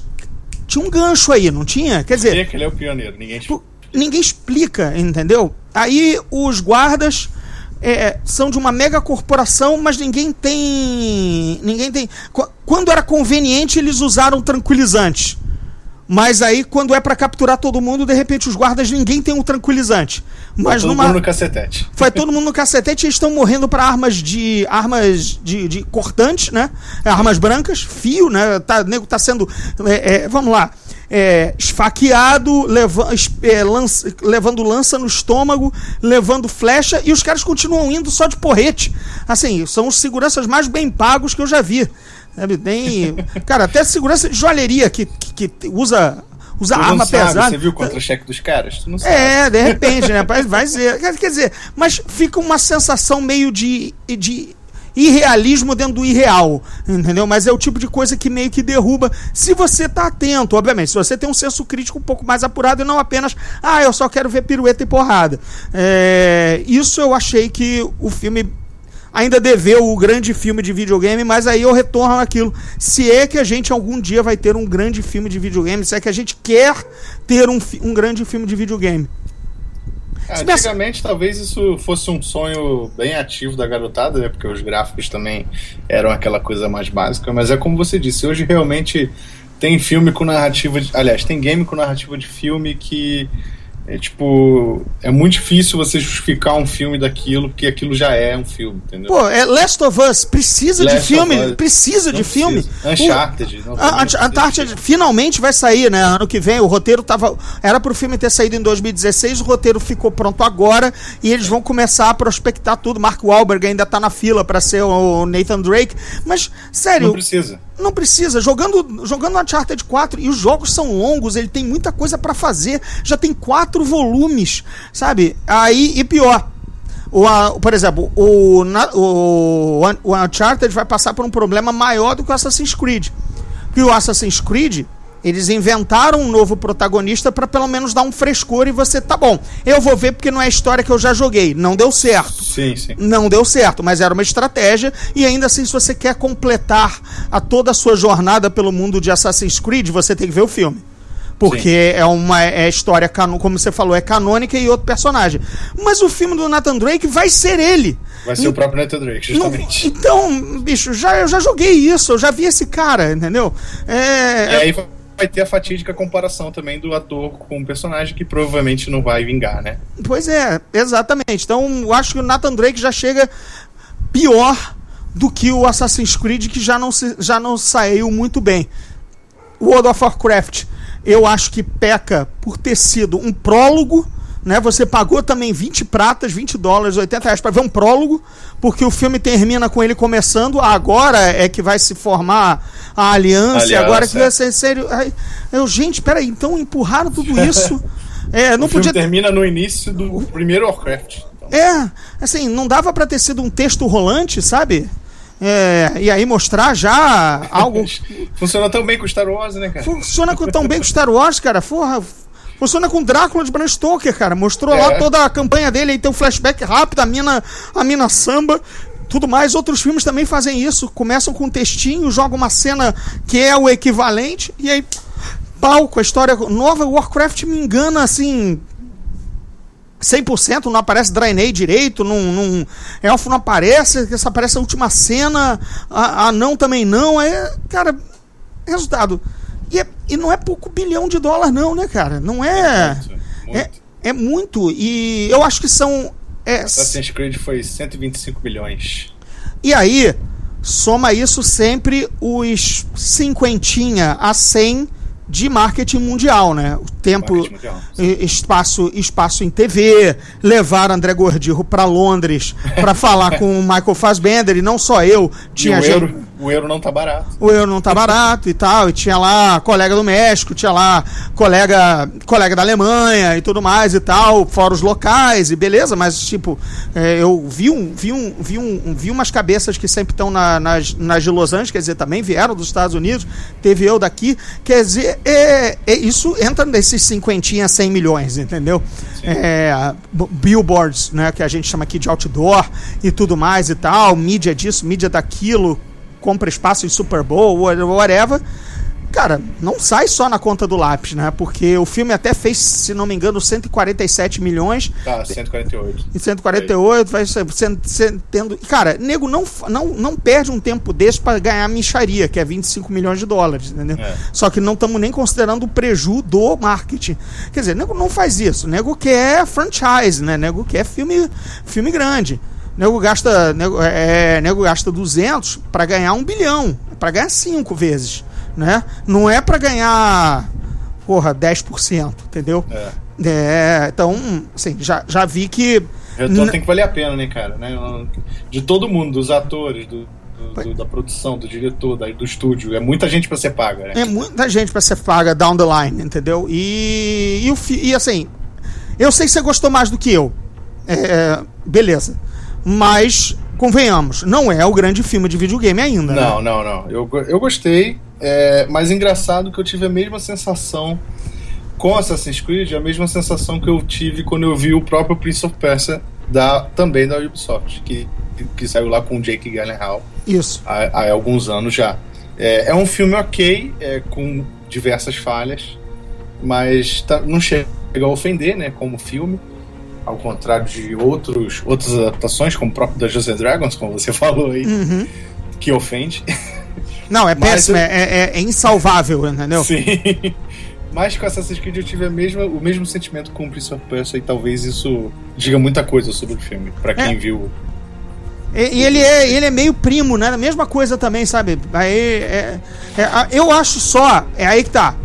tinha um gancho aí, não tinha? Quer dizer, que ele é o pioneiro, ninguém. Pô, ninguém explica, entendeu? Aí os guardas é, são de uma mega corporação, mas ninguém tem. Ninguém tem. Qu- Quando era conveniente, eles usaram tranquilizantes. Mas aí, quando é pra capturar todo mundo, de repente os guardas ninguém tem um tranquilizante. Mas Todo numa. mundo no cacetete. Foi todo mundo no cacetete e eles estão morrendo para armas de. armas de, de cortantes, né? Armas brancas, fio, né? Tá, o nego tá sendo. é, é, vamos lá. é, esfaqueado, leva, é, lança- levando lança no estômago, levando flecha, e os caras continuam indo só de porrete. Assim, são os seguranças mais bem pagos que eu já vi. Tem. (laughs) Cara, até segurança de joalheria que, que, usa. Usa Tu arma sabe, pesada. Você viu o contra-cheque dos caras? Tu não sabe. É, de repente, né? (laughs) Vai- ser. Quer quer dizer, mas fica uma sensação meio de, de irrealismo dentro do irreal, entendeu? Mas é o tipo de coisa que meio que derruba, se você tá atento, obviamente, se você tem um senso crítico um pouco mais apurado e não apenas, ah, eu só quero ver pirueta e porrada. É, isso eu achei que o filme ainda deveu o grande filme de videogame, mas aí eu retorno aquilo. Se é que a gente algum dia vai ter um grande filme de videogame, se é que a gente quer ter um, um grande filme de videogame. Ah, Antigamente, talvez isso fosse um sonho bem ativo da garotada, né? Porque os gráficos também eram aquela coisa mais básica. Mas é como você disse, hoje realmente tem filme com narrativa. De, aliás, tem game com narrativa de filme que é tipo. É muito difícil você justificar um filme daquilo, porque aquilo já é um filme, entendeu? Pô, é Last of Us precisa Last de filme, Us. precisa de filme. precisa. Uncharted, não, a, a Uncharted finalmente vai sair, né? Ano que vem. O roteiro tava. Era pro filme ter saído em 2016, o roteiro ficou pronto agora e eles vão começar a prospectar tudo. Mark Wahlberg ainda tá na fila pra ser o Nathan Drake. Mas, sério. Não precisa. Não precisa. Jogando, jogando Uncharted 4 e os jogos são longos, ele tem muita coisa pra fazer. Já tem quatro volumes, sabe? Aí, e pior. O, a- por exemplo, o, o, o Uncharted vai passar por um problema maior do que o Assassin's Creed. Porque o Assassin's Creed, eles inventaram um novo protagonista pra pelo menos dar um frescor e você, tá bom, eu vou ver porque não é a história que eu já joguei. Não deu certo. Sim, sim. Não deu certo, mas era uma estratégia. E ainda assim, se você quer completar a toda a sua jornada pelo mundo de Assassin's Creed, você tem que ver o filme. Porque Sim. é uma é história, cano- como você falou, é canônica e outro personagem. Mas o filme do Nathan Drake vai ser ele. Vai ser o próprio Nathan Drake, Não- justamente. então, bicho, já, eu já joguei isso, eu já vi esse cara, entendeu? É, E aí vai ter a fatídica comparação também do ator com o personagem que provavelmente não vai vingar, né? Pois é, exatamente. Então, eu acho que o Nathan Drake já chega pior do que o Assassin's Creed, que já não, se, já não saiu muito bem. World of Warcraft, eu acho que peca por ter sido um prólogo. Né? Você pagou também 20 pratas, 20 dólares, 80 reais para ver um prólogo, porque o filme termina com ele começando. Agora é que vai se formar a aliança, Aliança, agora que é. vai ser sério. Aí, eu, gente, peraí, então empurraram tudo (laughs) isso. É, não o filme podia termina no início do primeiro Warcraft. Então, é, assim, não dava pra ter sido um texto rolante, sabe? É, e aí mostrar já algo. (laughs) Funciona tão bem com Star Wars, né, cara? Funciona tão bem com Star Wars, cara. Porra, funciona com Drácula de Bram Stoker, cara. Mostrou lá É. toda a campanha dele, aí tem um flashback rápido, a mina, a mina samba. Tudo mais, outros filmes também fazem isso. Começam com um textinho, jogam uma cena que é o equivalente, e aí, pau, com a história nova. Warcraft me engana assim, 100% não aparece Draenei direito, não, não, elfo não aparece, só aparece a última cena, a, a não também não, é, cara, resultado. E, é- e não é pouco bilhão de dólar não, né, cara? Não é... Muito. É, é muito, e eu acho que são... é, Assassin's Creed foi 125 milhões. e aí, soma isso sempre os cinquentinha a 100 de marketing mundial, né? O tempo, e- espaço, espaço em TV, levar André Gordirro para Londres para falar (laughs) com o Michael Fassbender e não só eu, E tinha o gente euro, o euro não tá barato. o euro não tá barato e tal, e tinha lá colega do México, tinha lá colega colega da Alemanha e tudo mais e tal, fora os locais e beleza, mas tipo, é, eu vi um, vi um, vi um, vi umas cabeças que sempre estão na, nas, nas de Los Angeles, quer dizer, também vieram dos Estados Unidos, teve eu daqui, quer dizer, é, é, isso entra nesses cinquentinha, 100 milhões, entendeu? É, billboards, né, que a gente chama aqui de outdoor e tudo mais e tal, mídia disso, mídia daquilo, compra espaço em Super Bowl, wha- whatever. Cara, não sai só na conta do lápis, né? Porque o filme até fez, se não me engano, 147 milhões Tá, 148. e 148 vai ser, tendo. Cara, nego não, não, não perde um tempo desse para ganhar micharia, que é 25 milhões de dólares, entendeu? É. Só que não estamos nem considerando o preju do marketing. Quer dizer, nego não faz isso. Nego quer franchise, né? Nego quer filme, filme grande. Nego gasta, nego, é, nego gasta 200 para ganhar um bilhão, para ganhar cinco vezes, né? Não é para ganhar, porra, 10%, entendeu? É. É, então, assim, já, já vi que. Retorno tem que valer a pena, né, cara? Né? De todo mundo, dos atores, do, do- do- da produção, do diretor, da- do estúdio. É muita gente pra ser paga, né? É muita gente pra ser paga down the line, entendeu? E, e, o e assim, eu sei que você gostou mais do que eu. É, beleza. Mas, convenhamos, não é o grande filme de videogame ainda. né? Não, não, não. Eu, eu gostei, é, mas engraçado que eu tive a mesma sensação com Assassin's Creed, a mesma sensação que eu tive quando eu vi o próprio Prince of Persia da, também da Ubisoft, que, que saiu lá com o Jake Gyllenhaal Isso. há, há alguns anos já. É, é um filme ok, é, com diversas falhas, mas tá- não chega a ofender, né, como filme. Ao contrário de outros, outras adaptações, como o próprio Dungeons and Dragons, como você (laughs) falou aí, Uhum. que ofende. Não, é péssimo, eu- é, é- é insalvável, entendeu? Sim. Mas com Assassin's Creed eu tive a mesma, o mesmo sentimento com o Prince of Persia e talvez isso diga muita coisa sobre o filme, pra quem É. viu. E, e ele, é, ele é meio primo, né? A mesma coisa também, sabe? Aí, é- é- eu acho só, é aí que tá.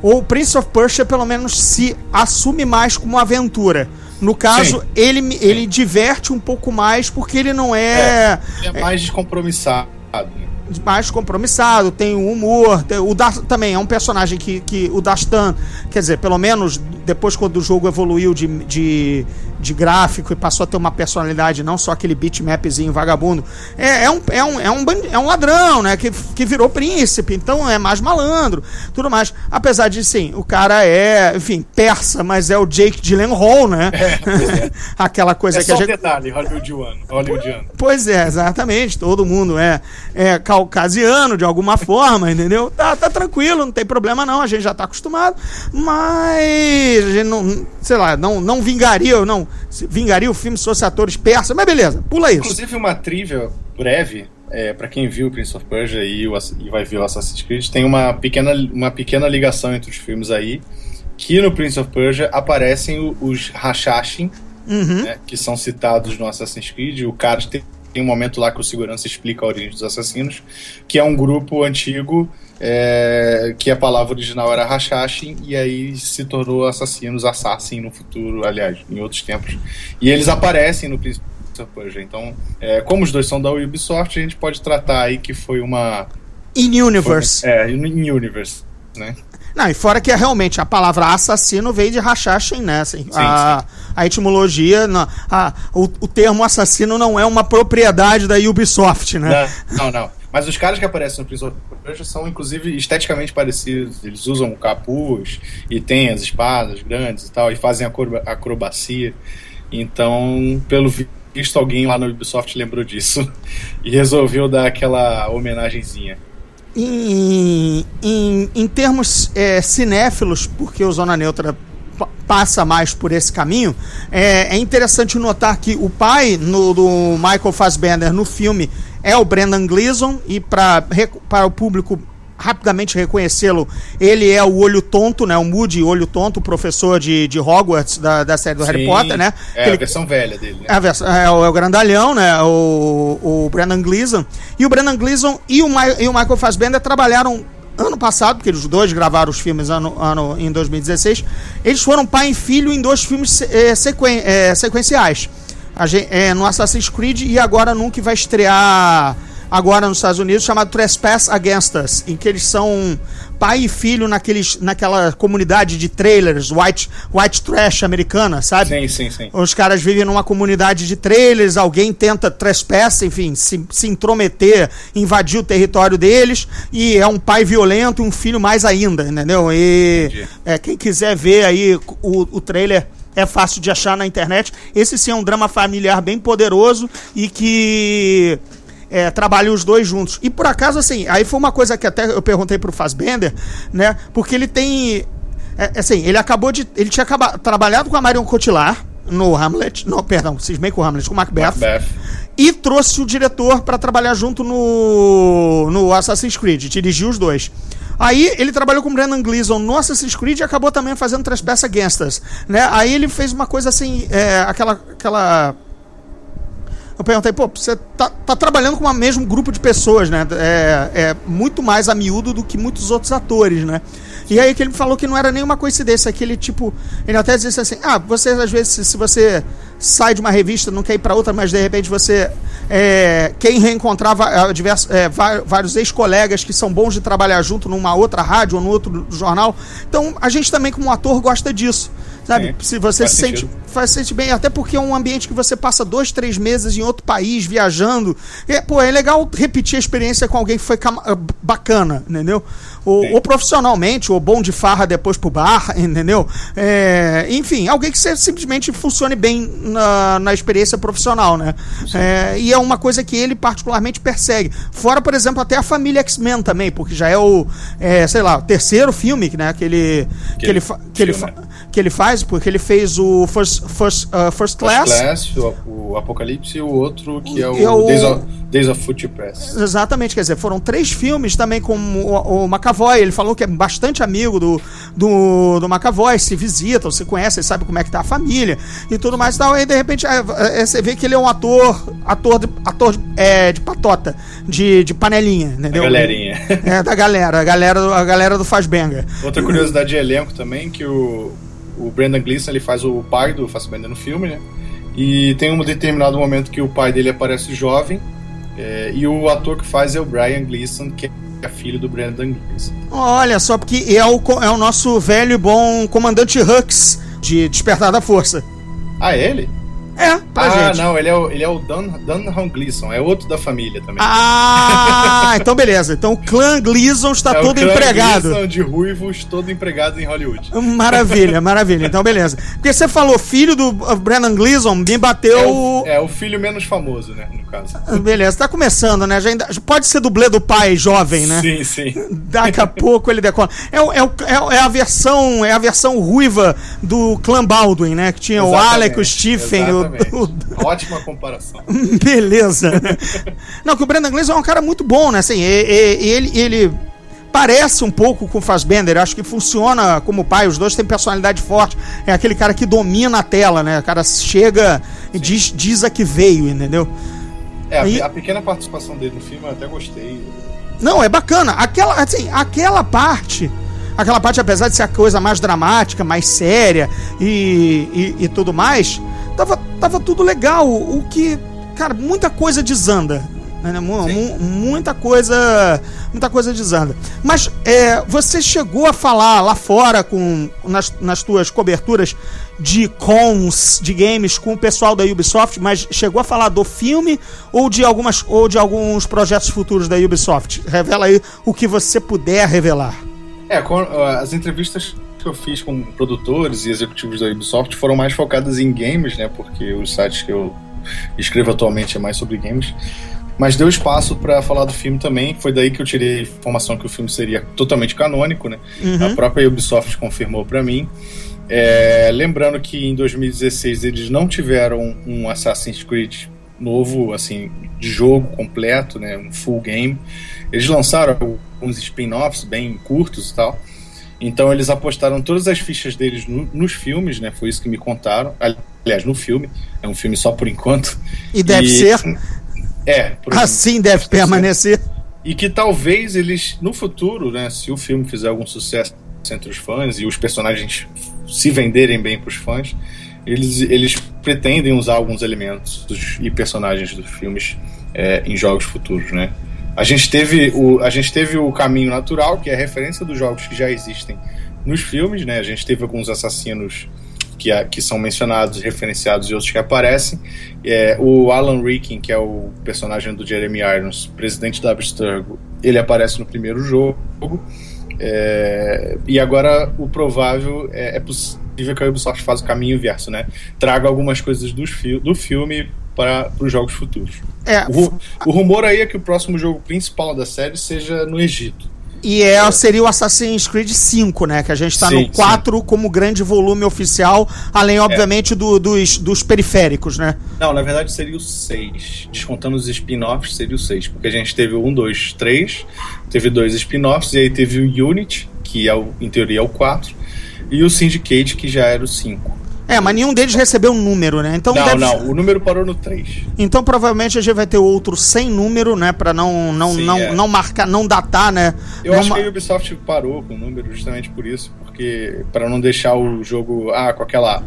O Prince of Persia, pelo menos, se assume mais como aventura. No caso, Sim. ele, ele diverte um pouco mais porque ele não é. Ele é mais descompromissado. né? Mais compromissado, tem o humor, tem, o também é um personagem que, que o Dastan, quer dizer, pelo menos depois quando o jogo evoluiu de, de, de gráfico e passou a ter uma personalidade, não só aquele bitmapzinho vagabundo, é, é, um, é, um, é, um, é um ladrão, né, que, que virou príncipe, então é mais malandro, tudo mais. Apesar de, sim, o cara é, enfim, persa, mas é o Jake Gyllenhaal, né? É, é. (laughs) Aquela coisa é que a gente... detalhe, hollywoodiano, hollywoodiano. Pois é, exatamente, todo mundo é, é caucasiano de alguma forma, entendeu? Tá, tá tranquilo, não tem problema não, a gente já tá acostumado, mas a gente não, sei lá, não, não vingaria, não vingaria o filme se fosse atores persas, mas beleza, pula isso. Inclusive uma trivia breve, é, para quem viu Prince of Persia e, o, e vai ver o Assassin's Creed, tem uma pequena, uma pequena ligação entre os filmes aí, que no Prince of Persia aparecem os Hashashin, uhum. né, que são citados no Assassin's Creed, o cara tem tem um momento lá que o segurança explica a origem dos assassinos, que é um grupo antigo é, que a palavra original era Hashashin e aí se tornou assassinos Assassin no futuro, aliás, em outros tempos. E eles aparecem no Prince of Persia. Então, é, como os dois são da Ubisoft, a gente pode tratar aí que foi uma In-Universe. É, in-Universe, né? Não, e fora que é realmente a palavra assassino veio de Hashashin, né? Assim, sim, a, sim. a etimologia, a, o, o termo assassino não é uma propriedade da Ubisoft, né? Não, não. não. Mas os caras que aparecem no Prince of Persia são, inclusive, esteticamente parecidos. Eles usam o capuz e têm as espadas grandes e tal, e fazem acrobacia. Então, pelo visto, alguém lá no Ubisoft lembrou disso (laughs) e resolveu dar aquela homenagenzinha em, em, em termos é, cinéfilos, porque o Zona Neutra passa mais por esse caminho, é, é, interessante notar que o pai no, do Michael Fassbender no filme é o Brendan Gleeson, e para o público rapidamente reconhecê-lo. Ele é o olho tonto, né? O Moody, olho tonto, professor de, de Hogwarts da, da série do Sim, Harry Potter, né? É Ele, a versão velha dele, né? É, versão, é, o, é, o, grandalhão, né? O, o Brendan Gleeson. E o Brendan Gleeson e o, e o Michael Fassbender trabalharam ano passado, porque os dois gravaram os filmes ano, ano, em 2016. Eles foram pai e filho em dois filmes é, sequen, é, sequenciais. Gente, é, no Assassin's Creed e agora num que vai estrear agora nos Estados Unidos chamado Trespass Against Us, em que eles são pai e filho naqueles, naquela comunidade de trailers, white, white trash americana, sabe? Sim, sim, sim. Os caras vivem numa comunidade de trailers, alguém tenta trespass, enfim, se, se intrometer, invadir o território deles, e é um pai violento e um filho mais ainda, entendeu? E é, quem quiser ver aí o, o trailer é fácil de achar na internet. Esse sim é um drama familiar bem poderoso e que é, trabalham os dois juntos. E por acaso, assim, aí foi uma coisa que até eu perguntei pro Fassbender, né? Porque ele tem. É, assim, ele acabou de. Ele tinha acabado, trabalhado com a Marion Cotillard no Hamlet. Não, perdão, cismei com o Hamlet, com o Macbeth. Macbeth. E trouxe o diretor para trabalhar junto no, no Assassin's Creed, dirigiu os dois. Aí ele trabalhou com o Brandon Gleeson no Assassin's Creed e acabou também fazendo Trespass Against Us, né? Aí ele fez uma coisa assim, é, aquela, aquela eu perguntei, pô, você tá, tá trabalhando com o mesmo grupo de pessoas, né? É, é muito mais a miúdo do que muitos outros atores, né? E aí que ele falou que não era nenhuma coincidência, que ele, tipo, ele até disse assim, ah, você, às vezes, se você sai de uma revista, não quer ir para outra, mas de repente você é, quer reencontrar diversos, é, vários ex-colegas que são bons de trabalhar junto numa outra rádio ou no outro jornal. Então, a gente também, como ator, gosta disso. Sabe? Se você se sente, faz, sente bem, até porque é um ambiente que você passa dois, três meses em outro país, viajando. É, pô, é legal repetir a experiência com alguém que foi bacana, entendeu? Ou, ou, profissionalmente, ou bom de farra depois pro bar, (laughs) entendeu? É, enfim, alguém que simplesmente funcione bem na, na experiência profissional, né? É, e é uma coisa que ele particularmente persegue. Fora, por exemplo, até a família X-Men também, porque já é o, é, sei lá, o terceiro filme né, que ele, que, que ele, que ele, que ele faz, porque ele fez o First, First, uh, First Class. First Class, o, o, Apocalipse e o outro que é o, é o Days, of, Days of Future Press. Exatamente, quer dizer, foram três filmes também com o, o McAvoy. Ele falou que é bastante amigo do, do, do McAvoy, se visita, se conhece, ele sabe como é que tá a família e tudo mais e tal. E de repente é, é, você vê que ele é um ator, ator, de, ator de, é, de patota, de, de panelinha, entendeu? Da galerinha. É, da galera, a galera, a galera do Fazbenga. Outra curiosidade de elenco também, que o o Brendan Gleeson ele faz o pai do Fassbender no filme, né? E tem um determinado momento que o pai dele aparece jovem É, e o ator que faz é o Brian Gleason, que é filho do Brandon Gleason. Olha só, porque é o, é o nosso velho e bom comandante Hux de Despertar da Força. Ah, é ele? É, pra ah, gente. não, ele é o, ele é o Dan, Dunham Gleason, é outro da família também. Ah, (laughs) então beleza. Então o clã Gleason está é o todo clã empregado. Gleason de ruivos, todo empregado em Hollywood. Maravilha, (laughs) maravilha. Então beleza. Porque você falou filho do Brandon Gleason, me bateu. É o, é o filho menos famoso, né, no caso. Beleza, tá começando, né? Já ainda... Pode ser dublê do pai jovem, né? Sim, sim. Daqui a pouco ele decola. É, o- é, o- é, o- é a versão é a versão ruiva do clã Baldwin, né? Que tinha o Exatamente, Alec, o Stephen, o, exatamente. o- Ótima comparação. (laughs) Beleza. Não, que o Brandon Gleeson é um cara muito bom, né? Assim, e- e- ele, ele parece um pouco com o Fassbender. Acho que funciona como pai. Os dois têm personalidade forte. É aquele cara que domina a tela, né? O cara chega e diz, diz a que veio, entendeu? É, a, Aí- a pequena participação dele no filme eu até gostei. Não, é bacana. Aquela, assim, aquela parte. Aquela parte, apesar de ser a coisa mais dramática, mais séria e, e, e tudo mais, tava, tava tudo legal. O que, cara, muita coisa desanda. né? Mu- muita coisa. Muita coisa desanda. Mas é, você chegou a falar lá fora com nas, nas tuas coberturas de cons de games com o pessoal da Ubisoft, mas chegou a falar do filme ou de algumas ou de alguns projetos futuros da Ubisoft? Revela aí o que você puder revelar. É, com- as entrevistas que eu fiz com produtores e executivos da Ubisoft foram mais focadas em games, né? Porque os sites que eu escrevo atualmente é mais sobre games. Mas deu espaço para falar do filme também. Foi daí que eu tirei a informação que o filme seria totalmente canônico, né? Uhum. A própria Ubisoft confirmou para mim. É, lembrando que em 2016 eles não tiveram um Assassin's Creed novo, assim, de jogo completo, né? Um full game. Eles lançaram alguns spin-offs bem curtos e tal. Então eles apostaram todas as fichas deles no- nos filmes, né? Foi isso que me contaram. Aliás, no filme. É um filme só por enquanto. E deve ser É, assim deve ser. permanecer. E que talvez eles, no futuro, né, se o filme fizer algum sucesso entre os fãs e os personagens se venderem bem para os fãs, eles, eles pretendem usar alguns elementos e personagens dos filmes é, em jogos futuros, né? A gente, teve o, a gente teve o caminho natural, que é a referência dos jogos que já existem nos filmes, né? A gente teve alguns assassinos que, que são mencionados, referenciados e outros que aparecem. É, o Alan Rickman, que é o personagem do Jeremy Irons, presidente da Abstergo, ele aparece no primeiro jogo. É, e agora o provável é, é possível que a Ubisoft faça o caminho inverso, né? Traga algumas coisas dos fi do filme para os jogos futuros. É, O, o rumor aí é que o próximo jogo principal da série seja no Egito. e é, seria o Assassin's Creed 5, né? Que a gente tá Sim, no 4 como grande volume oficial, além, obviamente, do- dos, dos periféricos, né? Não, na verdade seria o 6. Descontando os spin-offs, seria o 6. Porque a gente teve o 1, 2, 3, teve dois spin-offs, e aí teve o Unity, que é o, em teoria é o 4, e o Syndicate, que já era o 5. É, mas nenhum deles recebeu um número, né? Então, Não, deve- não, o número parou no 3. então provavelmente a gente vai ter outro sem número, né? Pra não, não, Sim, não, é. não marcar, não datar, né? Eu Não acho ma- que a Ubisoft parou com o número justamente por isso, porque para não deixar o jogo ah, com aquela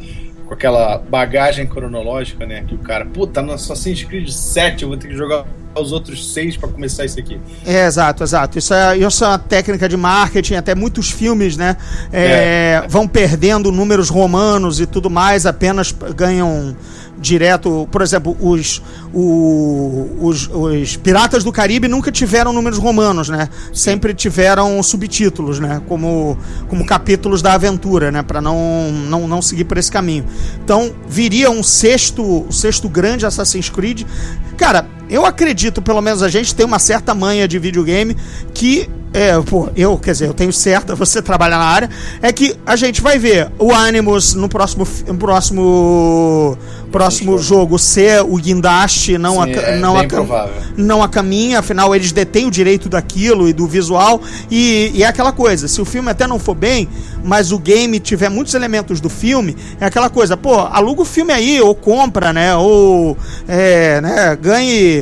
com aquela bagagem cronológica, né, que o cara, puta, no Assassin's Creed 7 eu vou ter que jogar os outros seis para começar isso aqui. É, exato, exato. Isso é, isso é uma técnica de marketing, até muitos filmes, né? é, Vão perdendo números romanos e tudo mais, apenas ganham direto. Por exemplo, os, o- os, os Piratas do Caribe nunca tiveram números romanos, né? Sempre tiveram subtítulos, né? Como, como capítulos da aventura, né? Para não, não, não seguir por esse caminho. Então, viria um sexto, sexto grande Assassin's Creed. Cara, eu acredito, pelo menos a gente tem uma certa manha de videogame que. É, pô, eu, quer dizer, eu tenho certa, (laughs) você trabalha na área, é que a gente vai ver o Animus no próximo, no próximo, próximo jogo ser o guindaste, não, Sim, a, é não, a, provável. não a caminha, afinal eles detêm o direito daquilo e do visual, e, e é aquela coisa, se o filme até não for bem, mas o game tiver muitos elementos do filme, é aquela coisa, pô, aluga o filme aí, ou compra, né, ou, é, né, ganhe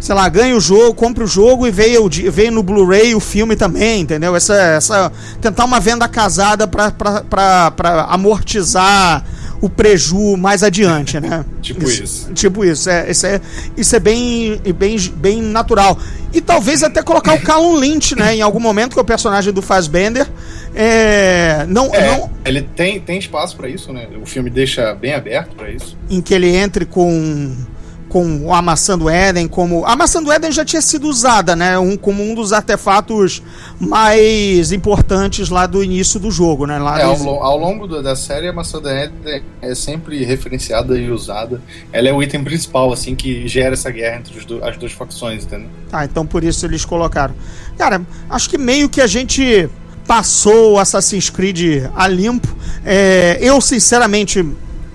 sei lá, ganha o jogo, compra o jogo e veio, veio no Blu-ray o filme também, entendeu? Essa, essa tentar uma venda casada pra amortizar o preju mais adiante, né? (laughs) Tipo isso. Tipo isso, é, isso é, isso é bem, bem, bem natural. E talvez até colocar o Callum Lynch, né, em algum momento, que é o personagem do Fassbender. É, não, É, não, ele tem, tem espaço pra isso, né? O filme deixa bem aberto pra isso. em que ele entre com com a maçã do Éden, como a maçã do Éden já tinha sido usada, né, um, como um dos artefatos mais importantes lá do início do jogo, né, lá É, ao, do- ao longo do- da série, a maçã da Éden é sempre referenciada e usada. Ela é o item principal, assim, que gera essa guerra entre do- as duas facções, entendeu? Ah, então por isso eles colocaram. Cara, acho que meio que a gente passou o Assassin's Creed a limpo. É, eu, sinceramente,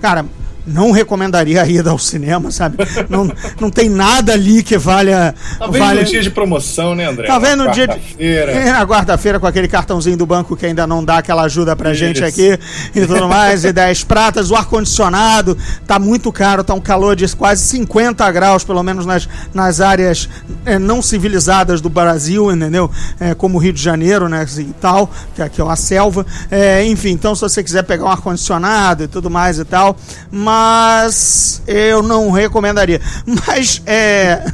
cara, não recomendaria a ida ao cinema, sabe? Não, não tem nada ali que valha. Talvez valha... no dia de promoção, né, André? Talvez no dia de. É, na quarta-feira, com aquele cartãozinho do banco que ainda não dá aquela ajuda pra gente Isso. aqui e tudo mais, e 10 pratas, o ar-condicionado tá muito caro, tá um calor de quase 50 graus, pelo menos nas, nas áreas é, não civilizadas do Brasil, entendeu? É, como o Rio de Janeiro, né, assim, e tal, que aqui é uma selva. É, enfim, então se você quiser pegar um ar-condicionado e tudo mais e tal, mas eu não recomendaria. Mas é.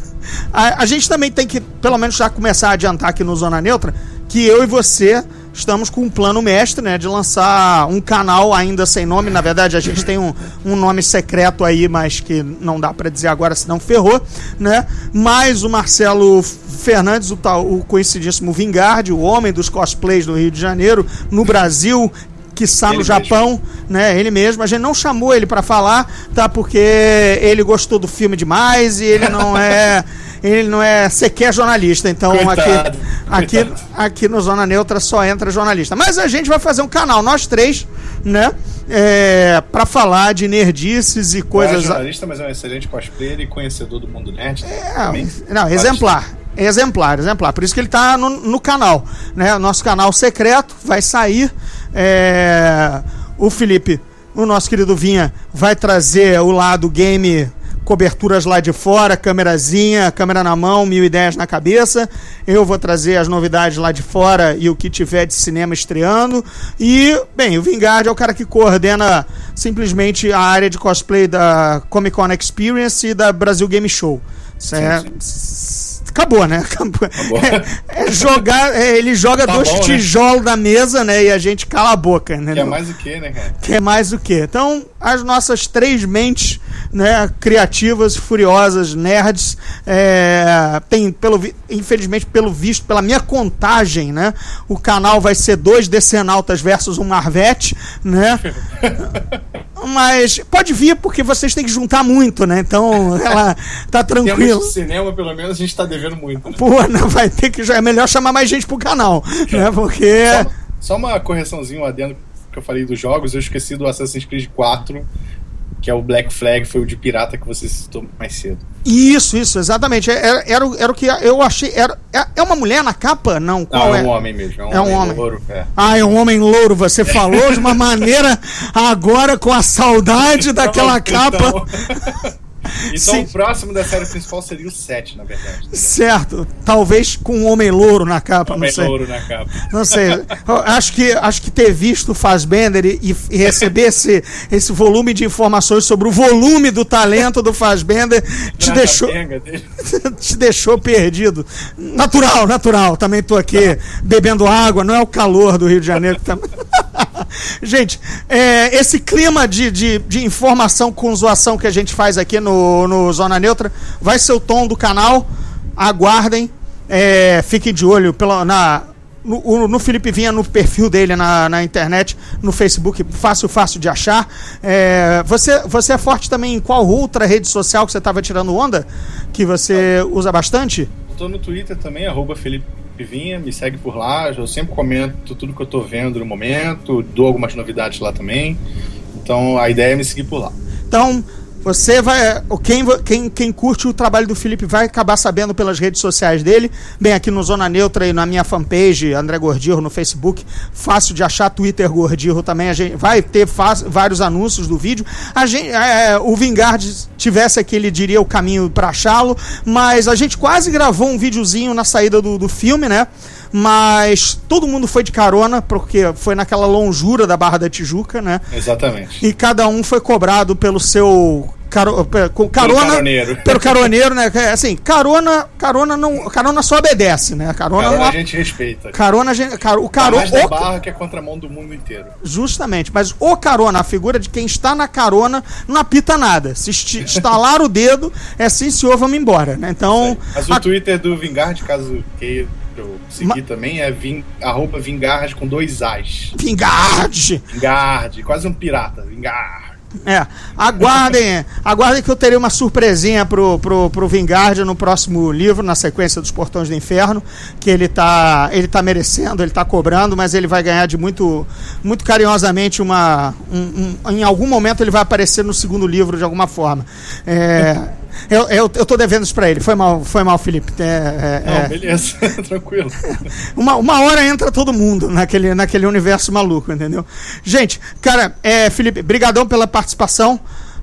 A, a gente também tem que, pelo menos, já começar a adiantar aqui no Zona Neutra, que eu e você estamos com um plano mestre, né, de lançar um canal ainda sem nome. Na verdade, a gente tem um, um nome secreto aí, mas que não dá para dizer agora, senão ferrou, né? Mas o Marcelo Fernandes, o, tal, o conhecidíssimo Vingard, o homem dos cosplays do Rio de Janeiro, no Brasil, que está no Japão, né? Ele mesmo. A gente não chamou ele para falar, tá? Porque ele gostou do filme demais e ele não é. (laughs) Ele não é sequer jornalista, então Coitado, aqui, aqui, coitado. aqui no Zona Neutra só entra jornalista. Mas a gente vai fazer um canal, nós três, né? É, para falar de nerdices e Não é coisas. jornalista, mas é um excelente cosplayer e conhecedor do mundo nerd. É, também. não, exemplar. Exemplar, exemplar. Por isso que ele tá no, no canal. Né? O nosso canal secreto vai sair. É, o Felipe, o nosso querido Vinha, vai trazer o lado game, coberturas lá de fora, câmerazinha, câmera na mão, 1010 na cabeça. Eu vou trazer as novidades lá de fora e o que tiver de cinema estreando. E, bem, o Vingard é o cara que coordena simplesmente a área de cosplay da Comic Con Experience e da Brasil Game Show. É- Acabou, né? Acabou. É, é jogar, é, ele joga Tá dois bom, né? tijolos da mesa, né? E a gente cala a boca, né? Que é mais o que, né, cara? Que é mais o quê? Então, as nossas três mentes, né, criativas, furiosas, nerds, é, tem, pelo, infelizmente, pelo visto, pela minha contagem, né, o canal vai ser dois Decenautas versus um Marvete, né, (laughs) mas pode vir porque vocês têm que juntar muito, né, então ela tá tranquilo. Temos cinema, pelo menos, a gente tá devendo muito. Né? Pô, não vai ter que. É melhor chamar mais gente pro canal, né? Porque. Só, só uma correçãozinha, um adendo que eu falei dos jogos, eu esqueci do Assassin's Creed 4, que é o Black Flag, foi o de pirata que você citou mais cedo. Isso, isso, exatamente. Era, era, o- era o que eu achei. Era, é- é uma mulher na capa? Não, Não, qual é é? um homem mesmo, é um É homem, homem. louro, é. Ah, é um homem louro, você falou de uma (laughs) maneira agora com a saudade daquela Então, capa. (laughs) Então, Sim. o próximo da série principal seria o 7, na verdade. entendeu? Certo, talvez com um homem louro na capa, Homem não sei. louro na capa. Não sei. Acho que, acho que ter visto o Fassbender e, e receber esse, esse volume de informações sobre o volume do talento do Fassbender te deixou, (laughs) te deixou perdido. Natural, natural. Também tô aqui bebendo água, não é o calor do Rio de Janeiro que tá... (laughs) (laughs) Gente, é, esse clima de, de, de informação com zoação que a gente faz aqui no, no Zona Neutra vai ser o tom do canal. Aguardem. É, fiquem de olho pela, na, no, o- no Felipe Vinha, no perfil dele na, na internet, no Facebook, fácil, fácil de achar. É, você, você é forte também em qual outra rede social que você estava tirando onda? Que você usa bastante? Tô no Twitter também, arroba Felipe Vinha, me segue por lá, eu sempre comento tudo que eu tô vendo no momento, dou algumas novidades lá também. Então a ideia é me seguir por lá. Então, você vai. o- Quem, quem, quem curte o trabalho do Felipe vai acabar sabendo pelas redes sociais dele. Bem, aqui no Zona Neutra e na minha fanpage, André Gordirro, no Facebook. Fácil de achar, Twitter Gordirro também. A gente vai ter vários anúncios do vídeo. A gente, é, o Vingardes tivesse aqui, ele diria o caminho para achá-lo. Mas a gente quase gravou um videozinho na saída do, do filme, né? Mas todo mundo foi de carona, porque foi naquela longura da Barra da Tijuca, né? Exatamente. E cada um foi cobrado pelo seu caro, com carona Pelo caroneiro. pelo caroneiro, né? É, Assim, carona, carona não, carona só obedece, né? Carona, Carona a gente respeita. carona, a gente- car, o Tá carona, mais da o- barra que é contramão do mundo inteiro. justamente, mas o carona, a figura de quem está na carona, não apita nada. Se estalar o dedo, é sim, senhor, vamos embora, né? Então, Mas o a- Twitter do Vingard, caso queira eu seguir Ma- também, é ving, arroba Vingard com dois As. Vingard! Vingard, quase um pirata. Vingard. É, aguardem, aguardem que eu terei uma surpresinha pro, pro, pro Vingardia no próximo livro, na sequência dos Portões do Inferno, que ele tá, ele tá merecendo, ele tá cobrando, mas ele vai ganhar de muito, muito carinhosamente uma. um- um- em algum momento ele vai aparecer no segundo livro de alguma forma. É, eu, eu, eu tô devendo isso pra ele. Foi mal, foi mal, Felipe. É, é, Não, é. beleza, (laughs) tranquilo. Uma, uma hora entra todo mundo naquele, naquele universo maluco, entendeu? Gente, cara, é, Felipe, brigadão pela participação.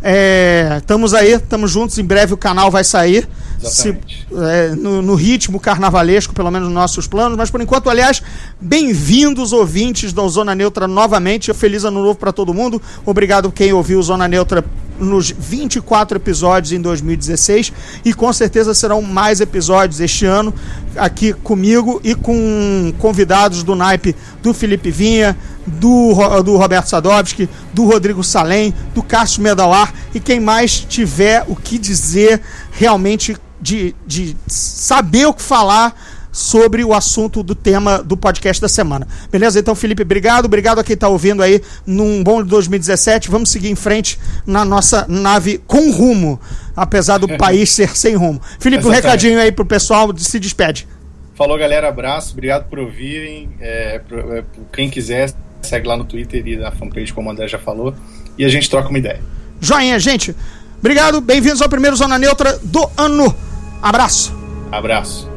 É, estamos aí, estamos juntos. Em breve o canal vai sair. Exatamente. é, no, no ritmo carnavalesco, pelo menos nos nossos planos. Mas por enquanto, aliás, bem-vindos ouvintes da Zona Neutra novamente. Feliz ano novo para todo mundo. Obrigado quem ouviu Zona Neutra nos 24 episódios em 2016 e com certeza serão mais episódios este ano aqui comigo e com convidados do naipe do Felipe Vinha, do, do Roberto Sadovski, do Rodrigo Salem, do Cássio Medalar e quem mais tiver o que dizer realmente de, de saber o que falar sobre o assunto do tema do podcast da semana. Beleza? Então, Felipe, obrigado. Obrigado a quem está ouvindo aí num bom 2017. Vamos seguir em frente na nossa nave com rumo, apesar do (laughs) país ser sem rumo. Felipe, um Exatamente. recadinho aí pro pessoal, se despede. Falou, galera. Abraço. Obrigado por ouvirem. É, pro- é, pro quem quiser, segue lá no Twitter e na fanpage, como o André já falou. E a gente troca uma ideia. Joinha, gente. Obrigado. Bem-vindos ao primeiro Zona Neutra do ano. Abraço. Abraço.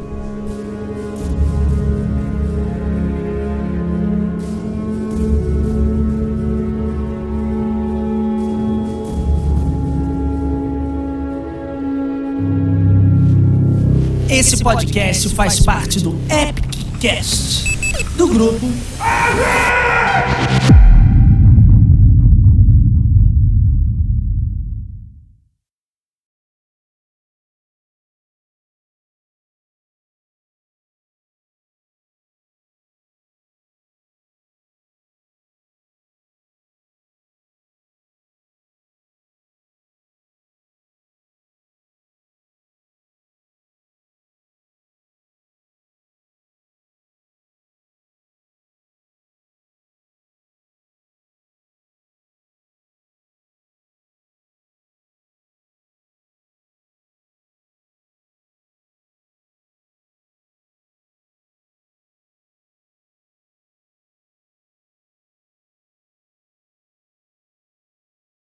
Esse podcast faz parte do Epic Cast do grupo.